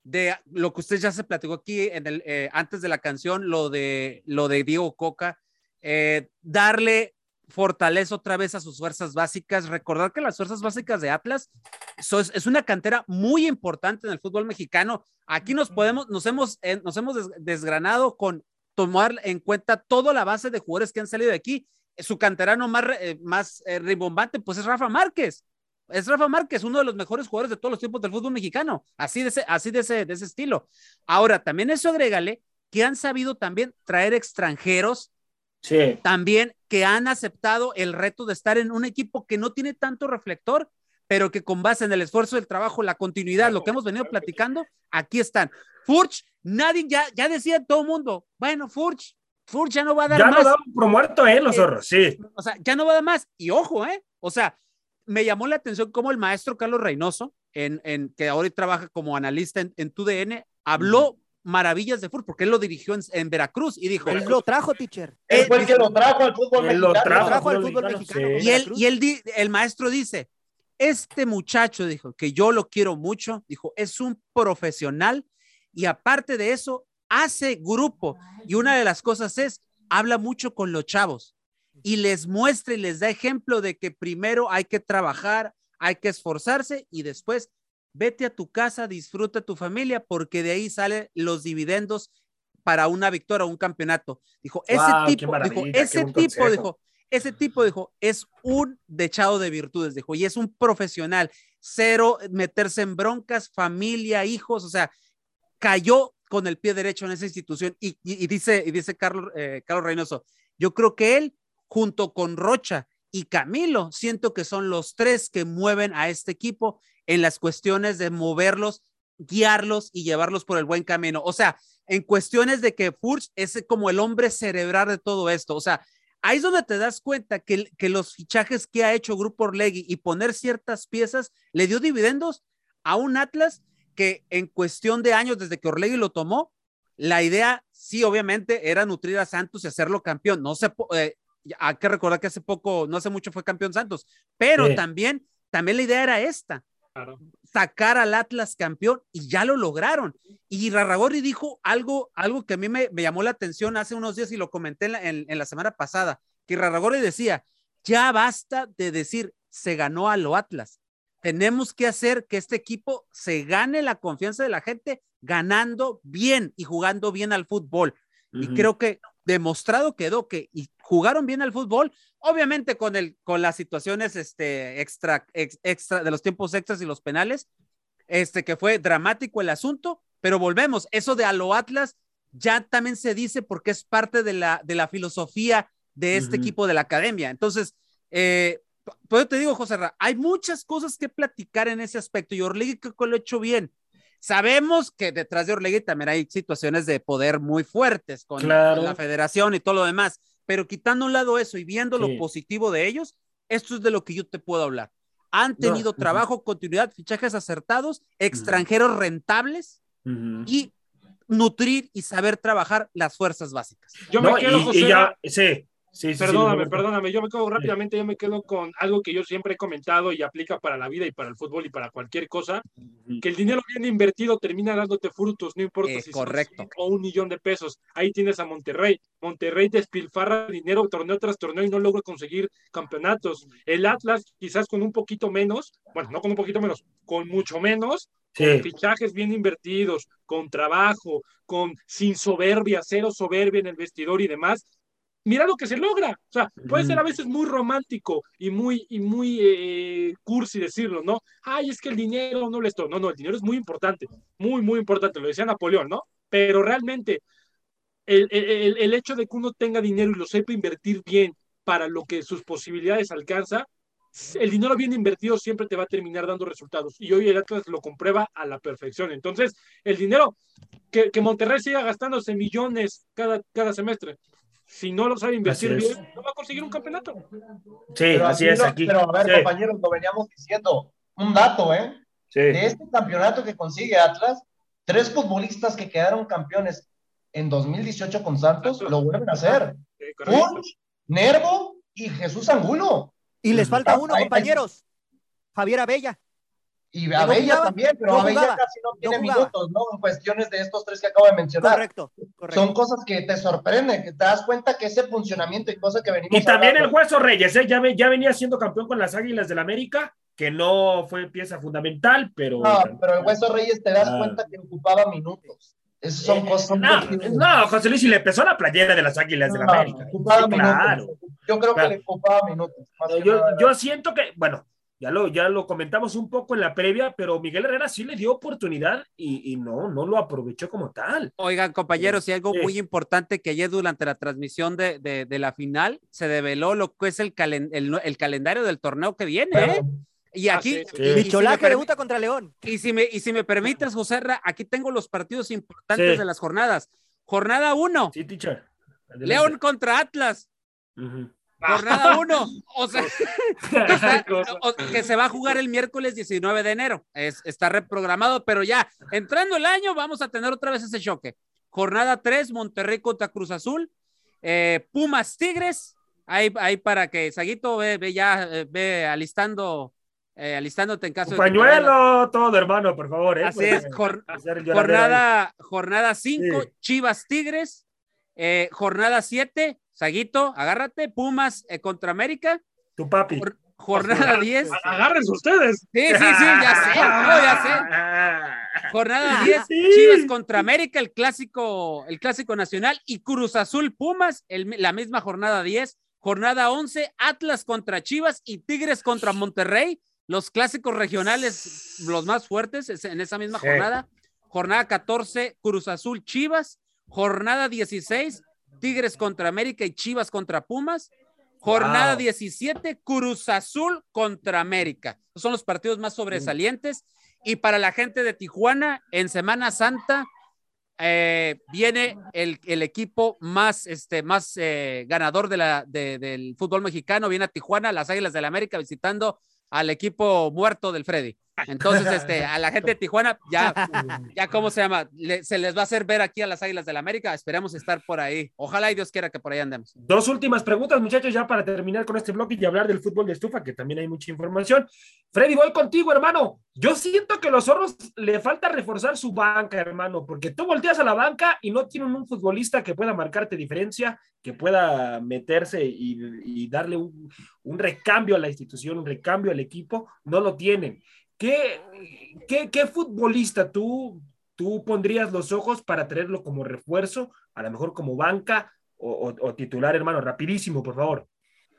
de lo que usted ya se platicó aquí en el, eh, antes de la canción, lo de, lo de Diego Coca, eh, darle fortaleza otra vez a sus fuerzas básicas. Recordar que las fuerzas básicas de Atlas es, una cantera muy importante en el fútbol mexicano. Aquí nos podemos, nos hemos, eh, nos hemos desgranado con tomar en cuenta toda la base de jugadores que han salido de aquí. Su canterano más, eh, más eh, rimbombante, pues es Rafa Márquez. Es Rafa Márquez, uno de los mejores jugadores de todos los tiempos del fútbol mexicano. Así de ese, así de ese, de ese estilo. Ahora, también eso agrégale que han sabido también traer extranjeros Sí. También que han aceptado el reto de estar en un equipo que no tiene tanto reflector, pero que con base en el esfuerzo del trabajo, la continuidad, lo que hemos venido platicando, aquí están. Furch, nadie ya, ya decía todo el mundo, bueno, Furch, Furch ya no va a dar más. Ya no por muerto, ¿eh? Los eh, zorros, sí. O sea, ya no va a dar más. Y ojo, ¿eh? O sea, me llamó la atención cómo el maestro Carlos Reynoso, en, en que ahora trabaja como analista en, en TUDN, habló maravillas de fútbol, porque él lo dirigió en, Veracruz y dijo. Él lo trajo, teacher. Él fue el que lo trajo al fútbol Él mexicano. lo trajo, trajo al al fútbol fútbol mexicano. mexicano, Y él, y él di- el maestro dice, este muchacho, dijo, que yo lo quiero mucho, dijo, es un profesional y aparte de eso, hace grupo. Y una de las cosas es, habla mucho con los chavos y les muestra y les da ejemplo de que primero hay que trabajar, hay que esforzarse y después vete a tu casa, disfruta tu familia, porque de ahí salen los dividendos para una victoria o un campeonato. Dijo, ese tipo, dijo, ese tipo, consejo. dijo, ese tipo dijo, es un dechado de virtudes, dijo, y es un profesional, cero meterse en broncas, familia, hijos, o sea, cayó con el pie derecho en esa institución y, y- y dice, y dice Carlos, eh, Carlos Reynoso, yo creo que él, junto con Rocha y Camilo, siento que son los tres que mueven a este equipo en las cuestiones de moverlos, guiarlos y llevarlos por el buen camino. O sea, en cuestiones de que Furch es como el hombre cerebral de todo esto. O sea, ahí es donde te das cuenta que, que los fichajes que ha hecho Grupo Orlegui y poner ciertas piezas le dio dividendos a un Atlas que en cuestión de años desde que Orlegui lo tomó, la idea sí obviamente era nutrir a Santos y hacerlo campeón. No se eh, hay que recordar que hace poco, no hace mucho fue campeón Santos, pero Sí. también también la idea era esta, Claro. sacar al Atlas campeón y ya lo lograron. Y Rarragorri dijo algo, algo que a mí me, me llamó la atención hace unos días y lo comenté en la, en- en la semana pasada, que Rarragorri decía, ya basta de decir, se ganó a lo Atlas. Tenemos que hacer que este equipo se gane la confianza de la gente ganando bien y jugando bien al fútbol. Y creo que demostrado quedó que y jugaron bien al fútbol, obviamente con el con las situaciones este extra ex- extra de los tiempos extras y los penales, este que fue dramático el asunto, pero volvemos, eso de a lo Atlas ya también se dice porque es parte de la de la filosofía de este equipo de la academia. Entonces, eh, pues yo te digo, José Ra, hay muchas cosas que platicar en ese aspecto y Orlegui creo que lo ha hecho bien. Sabemos que detrás de Orlegui también hay situaciones de poder muy fuertes con Claro. la federación y todo lo demás, pero quitando a un lado eso y viendo Sí. lo positivo de ellos, esto es de lo que yo te puedo hablar. Han No, tenido ujú. trabajo, continuidad, fichajes acertados, extranjeros rentables Ujú. y nutrir y saber trabajar las fuerzas básicas. Yo No, me quedo, y- José y ya, sí, sí, sí, sí, Perdóname, Roberto. perdóname, yo me quedo rápidamente, yo me quedo con algo que yo siempre he comentado y aplica para la vida y para el fútbol y para cualquier cosa, que el dinero bien invertido termina dándote frutos, no importa Eh, si correcto. o un millón de pesos. Ahí tienes a Monterrey. Monterrey despilfarra dinero torneo tras torneo y no logra conseguir campeonatos. El Atlas, quizás con un poquito menos, bueno, no con un poquito menos, con mucho menos, con Sí. fichajes bien invertidos, con trabajo, con sin soberbia, cero soberbia en el vestidor y demás. Mira lo que se logra. O sea, puede ser a veces muy romántico y muy, y muy eh, cursi decirlo, ¿no? Ay, es que el dinero no le esto. No, no, el dinero es muy importante, muy, muy importante. Lo decía Napoleón, ¿no? Pero realmente el, el- el hecho de que uno tenga dinero y lo sepa invertir bien para lo que sus posibilidades alcanza, el dinero bien invertido siempre te va a terminar dando resultados. Y hoy el Atlas lo comprueba a la perfección. Entonces, el dinero que, que Monterrey siga gastándose millones cada, cada semestre, si no lo sabe invertir bien, no va a conseguir un campeonato. Sí, Pero así es lo- aquí. Pero a ver, Sí, compañeros, lo veníamos diciendo. Un dato, ¿eh? sí. De este campeonato que consigue Atlas, tres futbolistas que quedaron campeones en 2018 con Santos lo vuelven a hacer. Correcto. Furch, Nervo y Jesús Angulo. Y les falta uno, compañeros. Javier Abella. Y no Abella también, pero no Abella jugaba, casi no tiene minutos, ¿no? En cuestiones de estos tres que acabo de mencionar. Correcto, correcto. Son cosas que te sorprenden, que te das cuenta que ese funcionamiento y cosas que venimos Y también el Hueso Reyes, ¿eh? ya, ya venía siendo campeón con las Águilas del América, que no fue pieza fundamental, pero. No, pero el Hueso Reyes te das Ah. cuenta que ocupaba minutos. Esas son cosas. son No, no, José Luis, y le empezó la playera de las Águilas del No, América. ocupaba Sí, claro. minutos. Yo creo Claro. que le ocupaba minutos. más que Yo, nada. yo siento que, bueno, ya lo, ya lo comentamos un poco en la previa, pero Miguel Herrera sí le dio oportunidad y, y no, no lo aprovechó como tal. Oigan, compañeros, y algo Sí. muy importante que ayer durante la transmisión de, de- de la final se develó lo que es el, calen- el, el calendario del torneo que viene, ¿eh? Y Ah, aquí, sí, sí. y- y si me Micholá que permi- debuta contra León. Y si me, y si me permites, José Ra, aquí tengo los partidos importantes Sí. de las jornadas. Jornada 1, Sí, teacher. Adelante. León contra Atlas. Ujú. Jornada 1. O sea, que se va a jugar el miércoles 19 de enero. Es, está reprogramado, pero ya entrando el año vamos a tener otra vez ese choque. Jornada 3, Monterrey contra Cruz Azul. Eh, Pumas Tigres. Ahí, ahí para que Saguito ve, ve ya, eh, ve alistando eh, alistándote en caso de. Pañuelo, todo, hermano, por favor. ¿eh? Así es, jornada, jornada 5, Chivas Tigres. Eh, jornada 7, Saguito, agárrate, Pumas contra América. Tu papi. jornada 10. Agárrense ustedes. Sí, sí, sí, ya sé, ya sé. Jornada 10, Chivas contra América, el clásico, el clásico nacional, y Cruz Azul Pumas, la misma jornada 10. Jornada 11, Atlas contra Chivas y Tigres contra Monterrey los clásicos regionales, los más fuertes, en esa misma jornada. Jornada 14, Cruz Azul Chivas. Jornada 16, Tigres contra América y Chivas contra Pumas. Jornada 17, Cruz Azul contra América. son los partidos más sobresalientes. Y para la gente de Tijuana, en Semana Santa, eh, viene el, equipo más, este, más eh, ganador de la, del fútbol mexicano. Viene a Tijuana, las Águilas del la América, visitando al equipo muerto del Freddy. Entonces, este, a la gente de Tijuana, ya, ya, ¿cómo se llama? se les va a hacer ver aquí a las Águilas del la América. Esperemos estar por ahí. Ojalá y Dios quiera que por ahí andemos. Dos últimas preguntas, muchachos, ya para terminar con este bloque y hablar del fútbol de estufa, que también hay mucha información. Freddy, voy contigo, hermano. Yo siento que los zorros le falta reforzar su banca, hermano, porque tú volteas a la banca y no tienen un futbolista que pueda marcarte diferencia, que pueda meterse y, darle un, un recambio a la institución, un recambio al equipo. No lo tienen. ¿Qué, qué, futbolista tú, tú pondrías los ojos para tenerlo como refuerzo, a lo mejor como banca o, titular, hermano? Rapidísimo, por favor.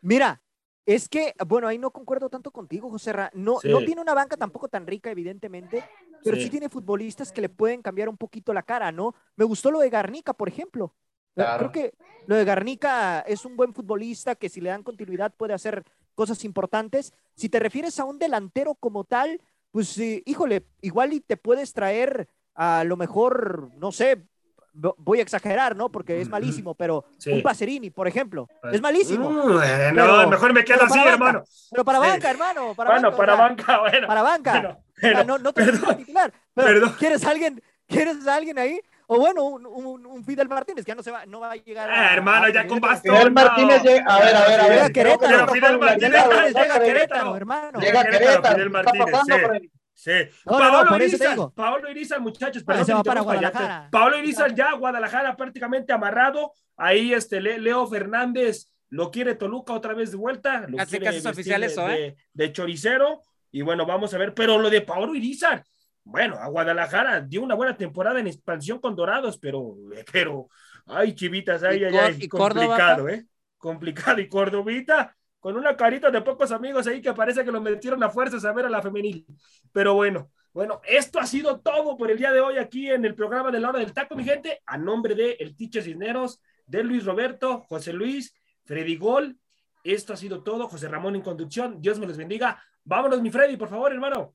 Mira, es que, bueno, ahí no concuerdo tanto contigo, José Ra. No, no tiene una banca tampoco tan rica, evidentemente, pero sí. tiene futbolistas que le pueden cambiar un poquito la cara, ¿no? Me gustó lo de Garnica, por ejemplo. Creo que lo de Garnica es un buen futbolista que si le dan continuidad puede hacer cosas importantes. Si te refieres a un delantero como tal, pues híjole, igual y te puedes traer a lo mejor, no sé, voy a exagerar, ¿no? Porque es malísimo, pero un Pacerini, por ejemplo, es malísimo. Mm, no, mejor me quedo así, hermano. Pero para banca, hermano. Para bueno, para banca, bueno. Para banca. no, no te perdón, titular. Pero ¿quieres alguien, ¿quieres a alguien ahí? O bueno, un, un, Fidel Martínez, que ya no, se va, no va a llegar a. hermano, ya con bastón. Fidel Martínez llega. A ver, a ver, a ver. Llega a Querétaro. Fidel Martínez llega a Querétaro, hermano. Llega a Querétaro. Fidel Martínez. Sí. Paolo Irizar, Paolo Irizar, muchachos, perdón, se va para Guadalajara. Paolo Irizar ya Guadalajara prácticamente amarrado. Ahí este Leo Fernández lo quiere Toluca otra vez de vuelta. Lo casi es oficial eso, ¿eh? De, de, choricero. Y bueno, vamos a ver. Pero lo de Paolo Irizar, bueno, a Guadalajara dio una buena temporada en expansión con Dorados, pero, pero, ay, chivitas, ay, ay, ay, complicado, ¿eh? Complicado. Y Cordovita, con una carita de pocos amigos ahí que parece que lo metieron a fuerzas a ver a la femenil. Pero bueno, bueno, esto ha sido todo por el día de hoy aquí en el programa de la hora del taco, mi gente. A nombre de El Ticho Cisneros, de Luis Roberto, José Luis, Freddy Gol. Esto ha sido todo. José Ramón en conducción. Dios me los bendiga. Vámonos, mi Freddy, por favor, hermano.